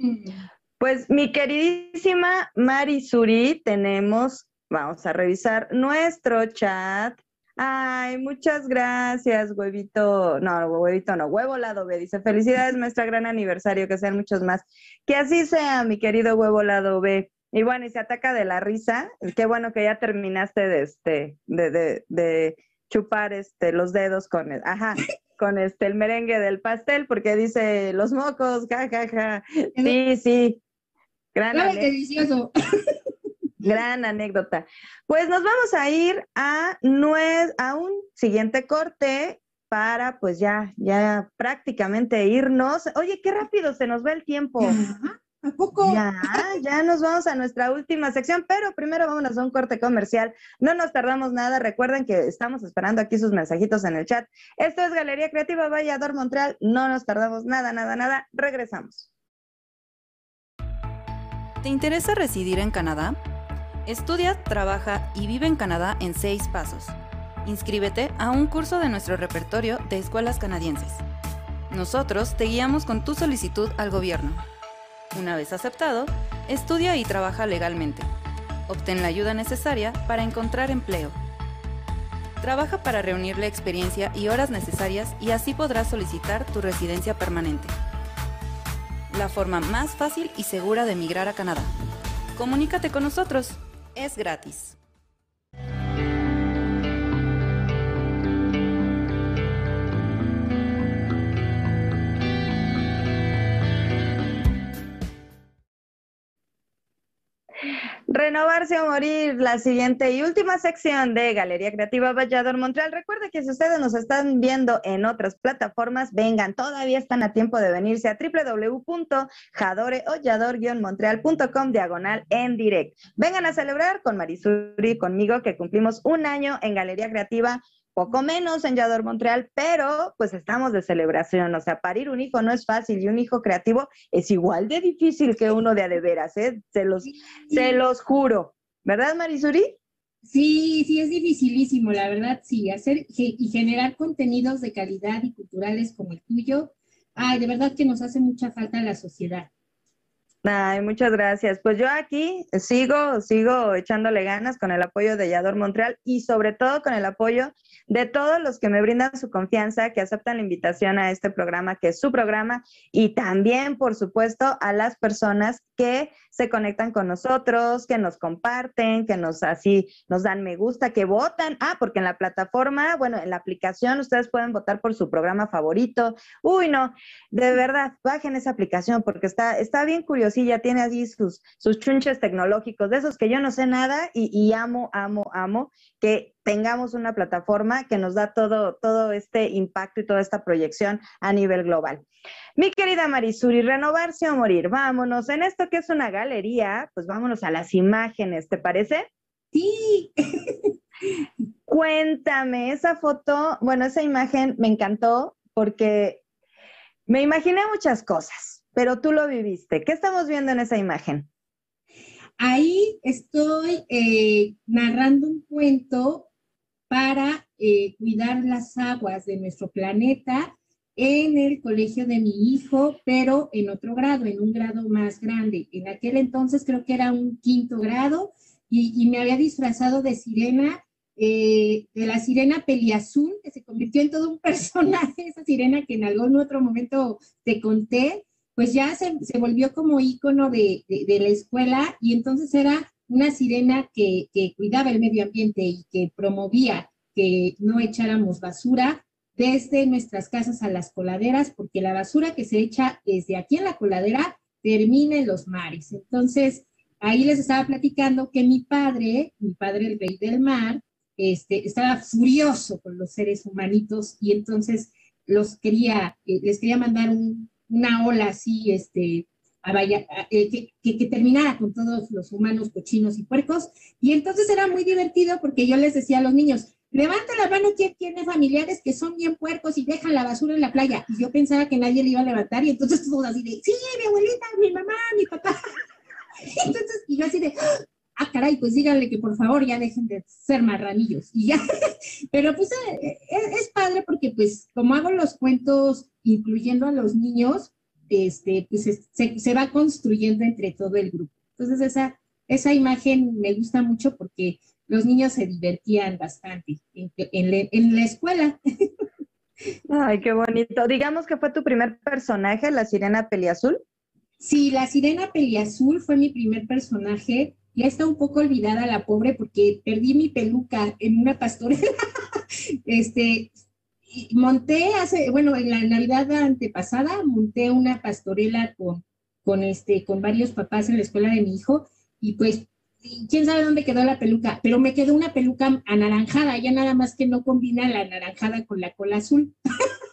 Pues mi queridísima Mari Suri, tenemos, vamos a revisar nuestro chat. Ay, muchas gracias, huevito. No, huevito no, huevo lado B. Dice, felicidades, nuestra gran aniversario, que sean muchos más. Que así sea, mi querido huevo lado B. Y bueno, y se ataca de la risa. Qué bueno que ya terminaste de este, de, de, chupar este, los dedos con el, ajá, con este el merengue del pastel, porque dice los mocos, jajaja. Ja, ja. Sí, sí. Gran delicioso. *laughs* Gran anécdota. Pues nos vamos a ir a, a un siguiente corte para pues ya, ya prácticamente irnos. Oye, qué rápido se nos va el tiempo. ¿A poco? Ya, ya nos vamos a nuestra última sección, pero primero vámonos a un corte comercial. No nos tardamos nada. Recuerden que estamos esperando aquí sus mensajitos en el chat. Esto es Galería Creativa Vallador Montreal. No nos tardamos nada, nada, nada. Regresamos. ¿Te interesa residir en Canadá? Estudia, trabaja y vive en Canadá en seis pasos. Inscríbete a un curso de nuestro repertorio de escuelas canadienses. Nosotros te guiamos con tu solicitud al gobierno. Una vez aceptado, estudia y trabaja legalmente. Obtén la ayuda necesaria para encontrar empleo. Trabaja para reunir la experiencia y horas necesarias y así podrás solicitar tu residencia permanente. La forma más fácil y segura de emigrar a Canadá. Comunícate con nosotros. Es gratis. Renovarse o morir, la siguiente y última sección de Galería Creativa Vallador Montreal. Recuerde que si ustedes nos están viendo en otras plataformas, vengan, todavía están a tiempo de venirse a www.jadoreollador-montreal.com diagonal en direct. Vengan a celebrar con Marisuri, conmigo, que cumplimos un año en Galería Creativa poco menos en Yador Montreal, pero pues estamos de celebración. O sea, parir un hijo no es fácil y un hijo creativo es igual de difícil que uno de adeveras, ¿eh? Se los, se los juro. ¿Verdad, Marisuri? Sí, sí, es dificilísimo, la verdad, sí. Hacer y generar contenidos de calidad y culturales como el tuyo, ay, de verdad que nos hace mucha falta a la sociedad. Ay, muchas gracias. Pues yo aquí sigo, sigo echándole ganas con el apoyo de Yador Montreal y sobre todo con el apoyo de todos los que me brindan su confianza, que aceptan la invitación a este programa, que es su programa, y también, por supuesto, a las personas que se conectan con nosotros, que nos comparten, que nos así nos dan me gusta, que votan. Ah, porque en la plataforma, bueno, en la aplicación ustedes pueden votar por su programa favorito. Uy, no, de verdad, bajen esa aplicación porque está, está bien curiosilla, tiene allí sus, sus chunches tecnológicos, de esos que yo no sé nada y, y amo, amo, amo que tengamos una plataforma que nos da todo, todo este impacto y toda esta proyección a nivel global. Mi querida Marisuri, renovarse o morir, vámonos. En esto que es una galería, pues vámonos a las imágenes, ¿te parece? Sí. Cuéntame, esa foto, bueno, esa imagen me encantó porque me imaginé muchas cosas, pero tú lo viviste. ¿Qué estamos viendo en esa imagen? Ahí estoy eh, narrando un cuento para eh, cuidar las aguas de nuestro planeta en el colegio de mi hijo, pero en otro grado, en un grado más grande. En aquel entonces creo que era un quinto grado y, me había disfrazado de sirena eh, de la sirena peliazul, que se convirtió en todo un *laughs* personaje, esa sirena que en algún otro momento te conté, pues ya se, volvió como ícono de, la escuela y entonces era una sirena que, que cuidaba el medio ambiente y que promovía que no echáramos basura desde nuestras casas a las coladeras, porque la basura que se echa desde aquí en la coladera termina en los mares. Entonces, ahí les estaba platicando que mi padre, mi padre el rey del mar, este, estaba furioso con los seres humanitos y entonces los quería, eh, les quería mandar una ola así, este, eh, que, que, terminara con todos los humanos cochinos y puercos. Y entonces era muy divertido porque yo les decía a los niños, levanta la mano quien tiene familiares que son bien puercos y dejan la basura en la playa. Y yo pensaba que nadie le iba a levantar y entonces todos así de, sí, mi abuelita, mi mamá, mi papá. *laughs* Entonces, y yo así de, ah, caray, pues díganle que por favor ya dejen de ser marranillos. Y ya, *laughs* pero pues eh, es, padre porque pues como hago los cuentos incluyendo a los niños, este, pues se, se, va construyendo entre todo el grupo. Entonces esa, esa imagen me gusta mucho porque los niños se divertían bastante en, en, la escuela. Ay, qué bonito. Digamos que fue tu primer personaje, la sirena peliazul. Sí, la sirena peliazul fue mi primer personaje ya está un poco olvidada la pobre porque perdí mi peluca en una pastorela. *laughs* este, monté hace, bueno, en la Navidad antepasada monté una pastorela con, con, este, con varios papás en la escuela de mi hijo y pues quién sabe dónde quedó la peluca, pero me quedó una peluca anaranjada, ya nada más que no combina la anaranjada con la cola azul. *laughs*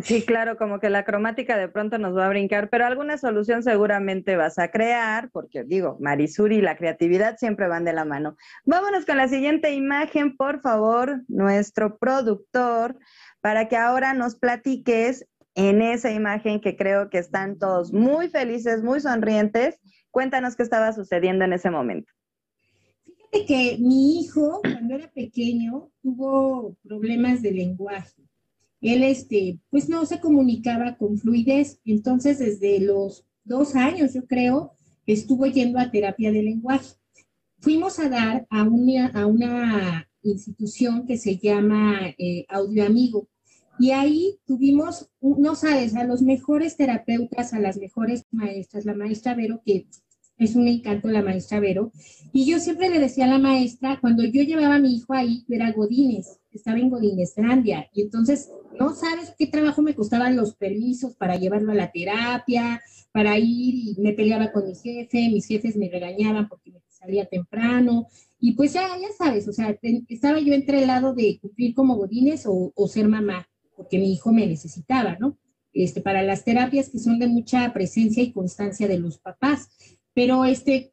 Sí, claro, como que la cromática de pronto nos va a brincar, pero alguna solución seguramente vas a crear, porque digo, Marisuri y la creatividad siempre van de la mano. Vámonos con la siguiente imagen, por favor, nuestro productor, para que ahora nos platiques en esa imagen que creo que están todos muy felices, muy sonrientes. Cuéntanos qué estaba sucediendo en ese momento. Fíjate que mi hijo, cuando era pequeño, tuvo problemas de lenguaje él, este, pues no se comunicaba con fluidez. Entonces, desde los dos años, yo creo, estuvo yendo a terapia de lenguaje. Fuimos a dar a una, a una institución que se llama eh, Audio Amigo. Y ahí tuvimos, no sabes, a los mejores terapeutas, a las mejores maestras, la maestra Vero, que es un encanto la maestra Vero. Y yo siempre le decía a la maestra, cuando yo llevaba a mi hijo ahí, era Godínez, estaba en Godínezlandia. Y entonces, no sabes qué trabajo me costaban los permisos para llevarlo a la terapia, para ir y me peleaba con mi jefe, mis jefes me regañaban porque me salía temprano. Y pues ya, ya sabes, o sea, estaba yo entre el lado de cumplir como Godínez o, o ser mamá, porque mi hijo me necesitaba, ¿no? Este, para las terapias que son de mucha presencia y constancia de los papás. Pero este,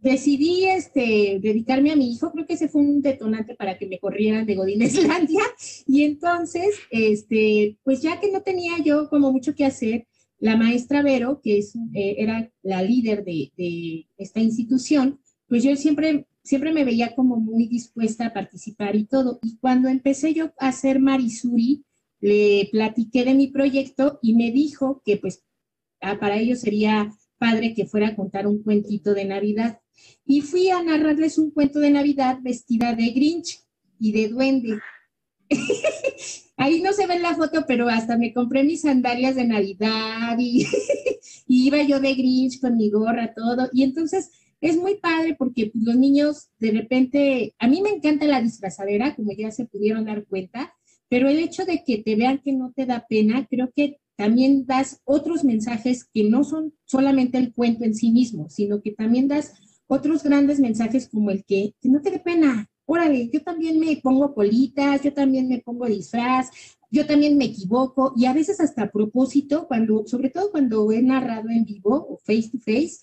decidí este, dedicarme a mi hijo, creo que ese fue un detonante para que me corrieran de Godinéslandia. *laughs* Y entonces, este, pues ya que no tenía yo como mucho que hacer, la maestra Vero, que es, eh, era la líder de, de, esta institución, pues yo siempre, siempre me veía como muy dispuesta a participar y todo. Y cuando empecé yo a hacer Marisuri, le platiqué de mi proyecto y me dijo que pues ah, para ellos sería padre que fuera a contar un cuentito de Navidad. Y fui a narrarles un cuento de Navidad vestida de Grinch y de duende. *laughs* Ahí no se ve en la foto, pero hasta me compré mis sandalias de Navidad y, *laughs* y, iba yo de Grinch con mi gorra, todo. Y entonces es muy padre porque los niños de repente, a mí me encanta la disfrazadera, como ya se pudieron dar cuenta, pero el hecho de que te vean que no te da pena, creo que también das otros mensajes que no son solamente el cuento en sí mismo, sino que también das otros grandes mensajes como el que, no te dé pena, órale, yo también me pongo politas, yo también me pongo disfraz, yo también me equivoco y a veces hasta a propósito, cuando, sobre todo cuando he narrado en vivo o face to face,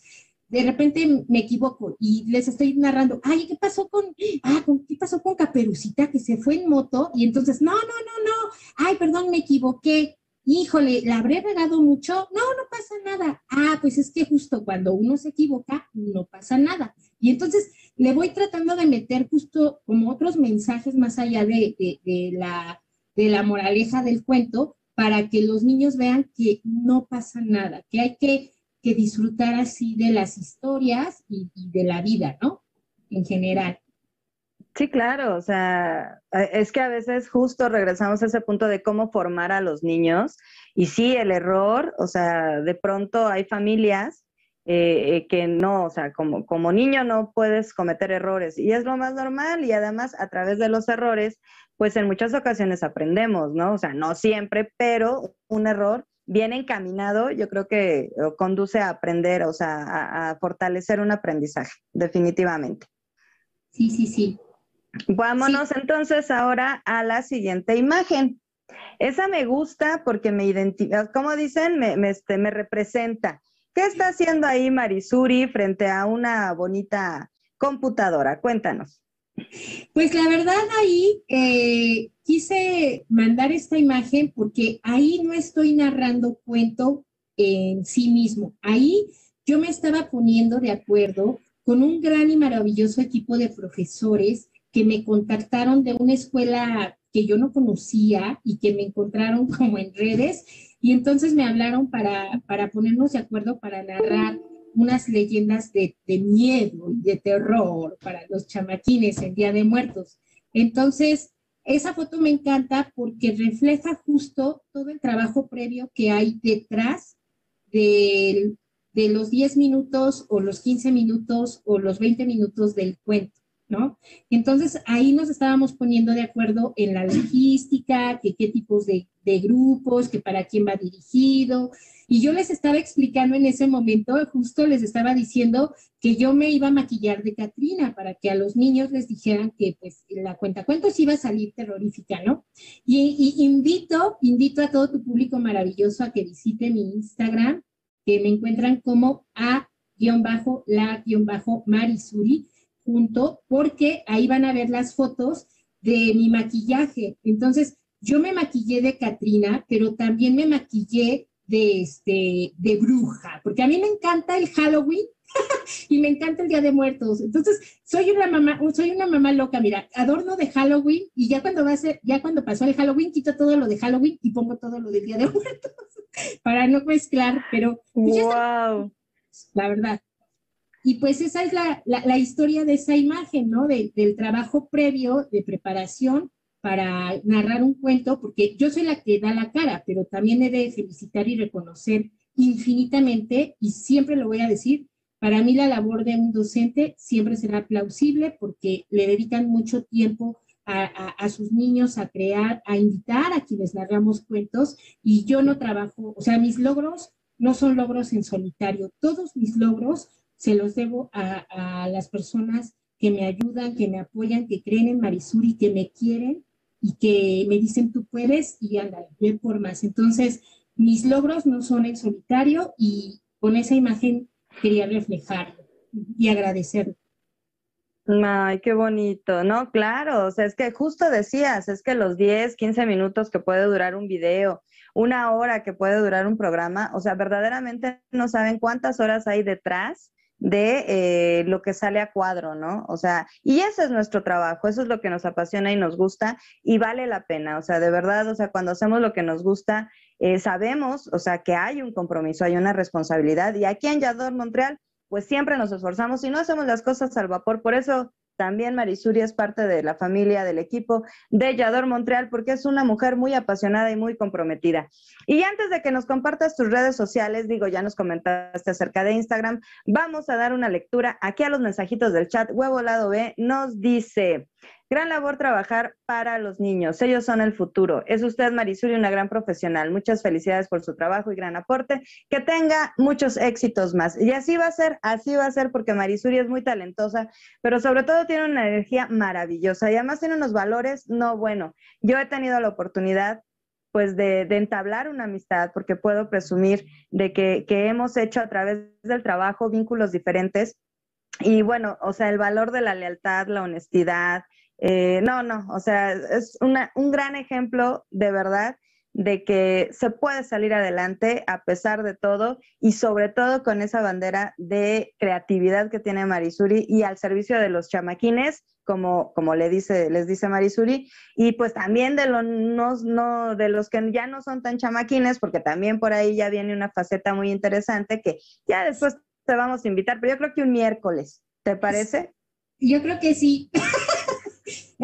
de repente me equivoco y les estoy narrando, ay, ¿qué pasó con, ah, ¿qué pasó con Caperucita que se fue en moto? Y entonces, no, no, no, no, ay, perdón, me equivoqué híjole, ¿la habré regado mucho? No, no pasa nada. Ah, pues es que justo cuando uno se equivoca, no pasa nada. Y entonces le voy tratando de meter justo como otros mensajes más allá de, la, de la moraleja del cuento para que los niños vean que no pasa nada, que hay que, disfrutar así de las historias y de la vida, ¿no? En general. Sí, claro, o sea, es que a veces justo regresamos a ese punto de cómo formar a los niños y sí, el error, o sea, de pronto hay familias eh, eh, que no, o sea, como, como niño no puedes cometer errores y es lo más normal y además a través de los errores, pues en muchas ocasiones aprendemos, ¿no? O sea, no siempre, pero un error bien encaminado, yo creo que conduce a aprender, o sea, a fortalecer un aprendizaje, definitivamente. Sí, sí, sí. Vámonos entonces ahora a la siguiente imagen. Esa me gusta porque me identifica, como dicen, me, este, me representa. ¿Qué está haciendo ahí Marisuri frente a una bonita computadora? Cuéntanos. Pues la verdad ahí eh, quise mandar esta imagen porque ahí no estoy narrando cuento en sí mismo. Ahí yo me estaba poniendo de acuerdo con un gran y maravilloso equipo de profesores que me contactaron de una escuela que yo no conocía y que me encontraron *laughs* como en redes y entonces me hablaron para, para ponernos de acuerdo para narrar unas leyendas de, de miedo y de terror para los chamaquines en Día de Muertos. Entonces, esa foto me encanta porque refleja justo todo el trabajo previo que hay detrás de, de los 10 minutos o los 15 minutos o los 20 minutos del cuento. Entonces ahí nos estábamos poniendo de acuerdo en la logística, que qué tipos de, grupos, que para quién va dirigido. Y yo les estaba explicando en ese momento, justo les estaba diciendo que yo me iba a maquillar de Catrina para que a los niños les dijeran que pues la cuenta cuentos iba a salir terrorífica, ¿no? Y, invito, invito a todo tu público maravilloso a que visite mi Instagram, que me encuentran como a-la-marisuri junto porque ahí van a ver las fotos de mi maquillaje. Entonces, yo me maquillé de Katrina, pero también me maquillé de, este, de bruja, porque a mí me encanta el Halloween *laughs* y me encanta el Día de Muertos. Entonces, soy una mamá, soy una mamá loca, mira, adorno de Halloween y ya cuando va a ser, ya cuando pasó el Halloween, quito todo lo de Halloween y pongo todo lo del Día de *laughs* Muertos para no mezclar, pero wow. Pues la verdad. Y pues esa es la, la, historia de esa imagen, ¿no? del trabajo previo de preparación para narrar un cuento, porque yo soy la que da la cara, pero también he de felicitar y reconocer infinitamente, y siempre lo voy a decir, para mí la labor de un docente siempre será plausible porque le dedican mucho tiempo a, a, sus niños a crear, a invitar a quienes narramos cuentos, y yo no trabajo, o sea, mis logros no son logros en solitario, todos mis logros se los debo a, las personas que me ayudan, que me apoyan, que creen en Marisuri, que me quieren y que me dicen tú puedes y anda, ve por más. Entonces, mis logros no son en solitario y con esa imagen quería reflejar y agradecer. Ay, qué bonito, ¿no? Claro, o sea, es que justo decías, es que los 10, 15 minutos que puede durar un video, una hora que puede durar un programa, o sea, verdaderamente no saben cuántas horas hay detrás de eh, lo que sale a cuadro, ¿no? O sea, y ese es nuestro trabajo, eso es lo que nos apasiona y nos gusta y vale la pena, o sea, de verdad, o sea, cuando hacemos lo que nos gusta, eh, sabemos, o sea, que hay un compromiso, hay una responsabilidad y aquí en Yador Montreal, pues siempre nos esforzamos y no hacemos las cosas al vapor, por eso también Marisuri es parte de la familia, del equipo de Yador Montreal, porque es una mujer muy apasionada y muy comprometida. Y antes de que nos compartas tus redes sociales, digo, ya nos comentaste acerca de Instagram, vamos a dar una lectura aquí a los mensajitos del chat. Huevo Lado B nos dice, Gran labor trabajar para los niños. Ellos son el futuro. Es usted, Marisuri, una gran profesional. Muchas felicidades por su trabajo y gran aporte. Que tenga muchos éxitos más. Y así va a ser, así va a ser, porque Marisuri es muy talentosa, pero sobre todo tiene una energía maravillosa y además tiene unos valores, no bueno. Yo he tenido la oportunidad pues de, entablar una amistad, porque puedo presumir de que, que hemos hecho a través del trabajo vínculos diferentes. Y bueno, o sea, el valor de la lealtad, la honestidad, eh, no, no, o sea, es un gran ejemplo de verdad de que se puede salir adelante a pesar de todo y sobre todo con esa bandera de creatividad que tiene Marisuri y al servicio de los chamaquines, como, como le dice, les dice Marisuri, y pues también de, los, no, de los que ya no son tan chamaquines, porque también por ahí ya viene una faceta muy interesante que ya después te vamos a invitar, pero yo creo que un miércoles, ¿te parece? Yo creo que sí. *laughs*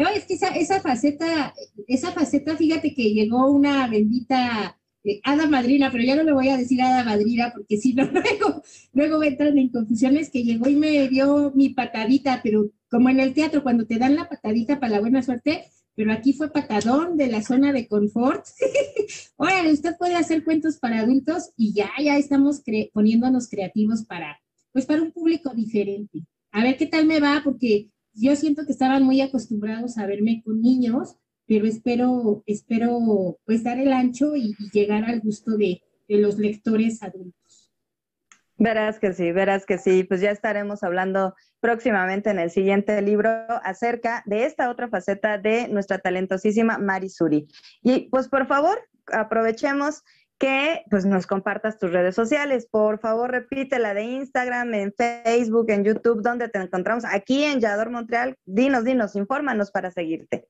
Es que esa, esa faceta, esa faceta, fíjate que llegó una bendita eh, hada madrina, pero ya no le voy a decir hada madrina porque si no, *laughs* luego, luego entran en confusiones que llegó y me dio mi patadita, pero como en el teatro, cuando te dan la patadita para la buena suerte, pero aquí fue patadón de la zona de confort. *laughs* Órale, usted puede hacer cuentos para adultos y ya, ya estamos poniéndonos creativos para, pues para un público diferente. A ver qué tal me va, porque yo siento que estaban muy acostumbrados a verme con niños, pero espero, espero pues dar el ancho y, llegar al gusto de, los lectores adultos. Verás que sí, verás que sí. Pues ya estaremos hablando próximamente en el siguiente libro acerca de esta otra faceta de nuestra talentosísima Marisuri. Y pues por favor, aprovechemos que pues nos compartas tus redes sociales. Por favor, repite la de Instagram, en Facebook, en YouTube, donde te encontramos. Aquí en Yador Montreal, dinos, dinos, infórmanos para seguirte.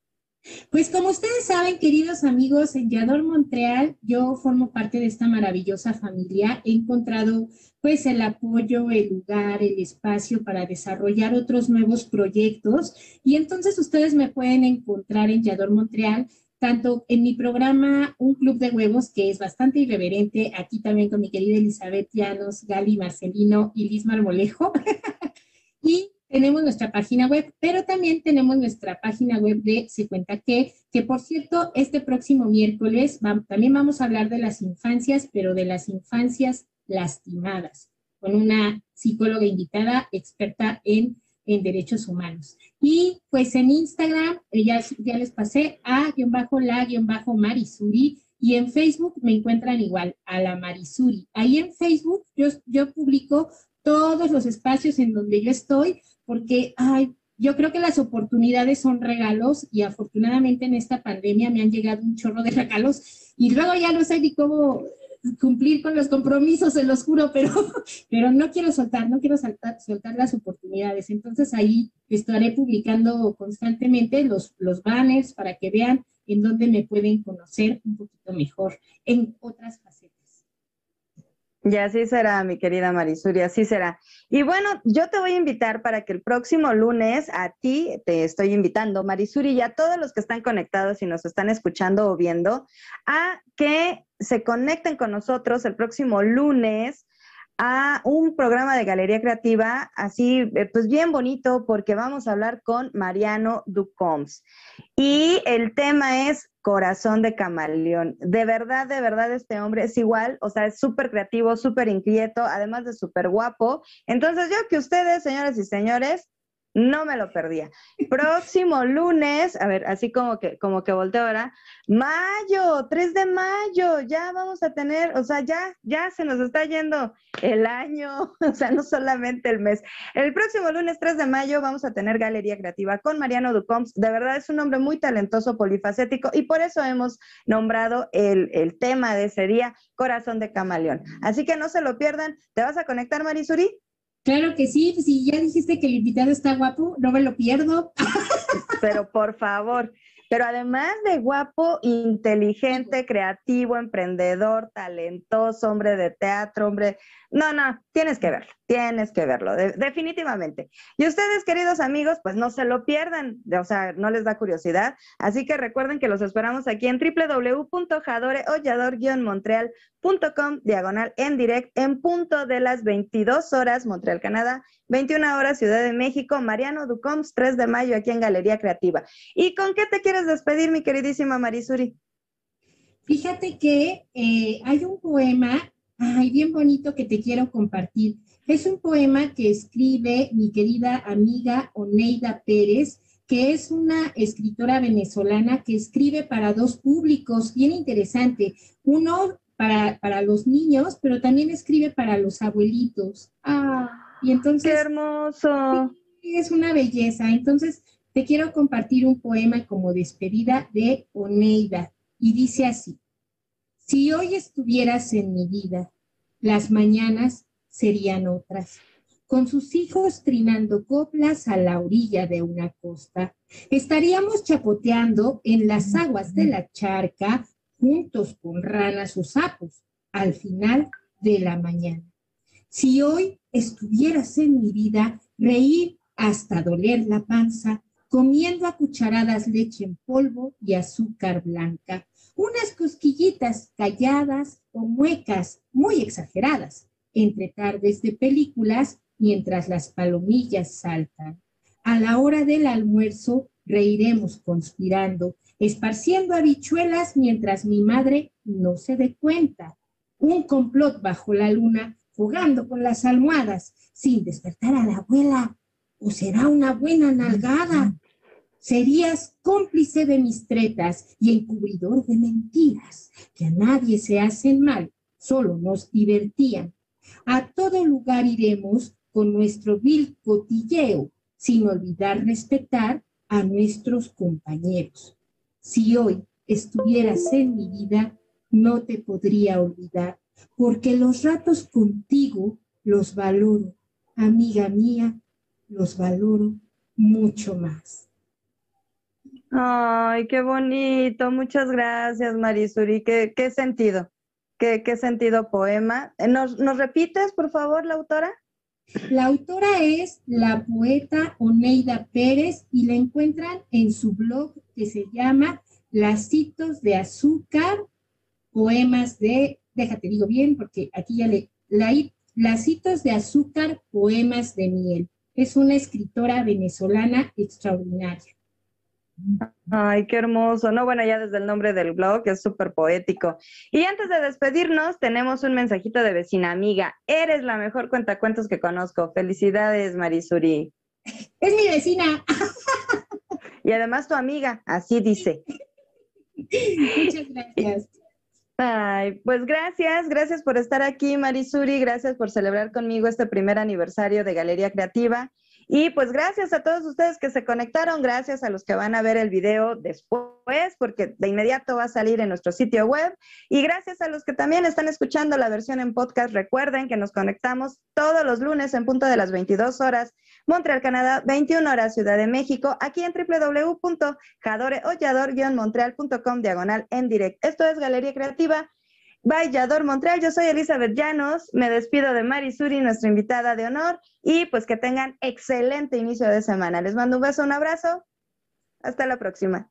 Pues como ustedes saben, queridos amigos, en Yador Montreal yo formo parte de esta maravillosa familia. He encontrado pues el apoyo, el lugar, el espacio para desarrollar otros nuevos proyectos y entonces ustedes me pueden encontrar en Yador Montreal tanto en mi programa Un Club de Huevos, que es bastante irreverente, aquí también con mi querida Elizabeth Llanos, Gali Marcelino y Liz Marmolejo. *laughs* y tenemos nuestra página web, pero también tenemos nuestra página web de Se Cuenta Que, que por cierto, este próximo miércoles también vamos a hablar de las infancias, pero de las infancias lastimadas, con una psicóloga invitada experta en, en derechos humanos. Y pues en Instagram, eh, ya, ya les pasé a guion bajo la guion bajo Marisuri, y en Facebook me encuentran igual, a la Marisuri. Ahí en Facebook yo, yo publico todos los espacios en donde yo estoy, porque ay, yo creo que las oportunidades son regalos y afortunadamente en esta pandemia me han llegado un chorro de regalos y luego ya no sé ni cómo cumplir con los compromisos, se los juro, pero, *laughs* pero no quiero soltar, no quiero soltar, soltar las oportunidades. Entonces ahí estaré publicando constantemente los, los banners para que vean en dónde me pueden conocer un poquito mejor en otras facetas. Y así será, mi querida Marisuri, así será. Y bueno, yo te voy a invitar para que el próximo lunes a ti te estoy invitando, Marisuri, y a todos los que están conectados y nos están escuchando o viendo, a que se conecten con nosotros el próximo lunes a un programa de Galería Creativa, así eh, pues bien bonito, porque vamos a hablar con Mariano Ducoms. Y el tema es Corazón de Camaleón. De verdad, de verdad, este hombre es igual, o sea, es súper creativo, súper inquieto, además de súper guapo. Entonces, yo que ustedes, señores y señores, no me lo perdía. Próximo lunes, a ver, así como que, como que volteo ahora, mayo, 3 de mayo, ya vamos a tener, o sea, ya, ya se nos está yendo el año, *laughs* o sea, no solamente el mes. El próximo lunes 3 de mayo vamos a tener Galería Creativa con Mariano Ducoms. De verdad es un hombre muy talentoso, polifacético, y por eso hemos nombrado el, el tema de ese día, Corazón de Camaleón. Así que no se lo pierdan. ¿Te vas a conectar, Marisuri? Claro que sí, si ya dijiste que el invitado está guapo, no me lo pierdo. Pero por favor, pero además de guapo, inteligente, creativo, emprendedor, talentoso, hombre de teatro, hombre... No, no, tienes que verlo, tienes que verlo, definitivamente. Y ustedes, queridos amigos, pues no se lo pierdan, o sea, no les da curiosidad. Así que recuerden que los esperamos aquí en www.jadoreollador-montreal.com, diagonal en direct, en punto de las 22 horas, Montreal, Canadá, 21 horas, Ciudad de México, Mariano Ducoms, 3 de mayo, aquí en Galería Creativa. ¿Y con qué te quieres despedir, mi queridísima Marisuri? Fíjate que eh, hay un poema, ay, bien bonito que te quiero compartir. Es un poema que escribe mi querida amiga Oneida Pérez, que es una escritora venezolana que escribe para dos públicos, bien interesante. Uno para, para los niños, pero también escribe para los abuelitos. Ah, y entonces... ¡Qué hermoso! Es una belleza. Entonces, te quiero compartir un poema como despedida de Oneida y dice así, si hoy estuvieras en mi vida, las mañanas serían otras, con sus hijos trinando coplas a la orilla de una costa. Estaríamos chapoteando en las aguas de la charca juntos con ranas o sapos al final de la mañana. Si hoy estuvieras en mi vida, reír hasta doler la panza, comiendo a cucharadas leche en polvo y azúcar blanca, unas cosquillitas calladas o muecas muy exageradas, entre tardes de películas mientras las palomillas saltan. A la hora del almuerzo reiremos conspirando, esparciendo habichuelas mientras mi madre no se dé cuenta. Un complot bajo la luna, jugando con las almohadas, sin despertar a la abuela. ¿O será una buena nalgada? Serías cómplice de mis tretas y encubridor de mentiras, que a nadie se hacen mal, solo nos divertían. A todo lugar iremos con nuestro vil cotilleo, sin olvidar respetar a nuestros compañeros. Si hoy estuvieras en mi vida, no te podría olvidar, porque los ratos contigo los valoro, amiga mía, los valoro mucho más. Ay, qué bonito. Muchas gracias, Marisuri. ¿Qué, qué sentido? ¿Qué, ¿Qué, sentido poema? ¿Nos, ¿Nos repites, por favor, la autora? La autora es la poeta Oneida Pérez y la encuentran en su blog que se llama Lacitos de Azúcar, poemas de, déjate digo bien, porque aquí ya le, la, Lacitos de Azúcar, poemas de miel. Es una escritora venezolana extraordinaria. Ay, qué hermoso. No, bueno, ya desde el nombre del blog es súper poético. Y antes de despedirnos, tenemos un mensajito de vecina amiga. Eres la mejor cuentacuentos que conozco. Felicidades, Marisuri. Es mi vecina. Y además tu amiga, así dice. Muchas gracias. Ay, pues gracias, gracias por estar aquí, Marisuri, gracias por celebrar conmigo este primer aniversario de Galería Creativa. Y pues gracias a todos ustedes que se conectaron, gracias a los que van a ver el video después, porque de inmediato va a salir en nuestro sitio web. Y gracias a los que también están escuchando la versión en podcast. Recuerden que nos conectamos todos los lunes en punto de las 22 horas, Montreal, Canadá, 21 horas, Ciudad de México, aquí en www.jadoreollador-montreal.com diagonal en direct. Esto es Galería Creativa. Vallador Montreal. Yo soy Elizabeth Llanos. Me despido de Mari Suri, nuestra invitada de honor. Y pues que tengan excelente inicio de semana. Les mando un beso, un abrazo. Hasta la próxima.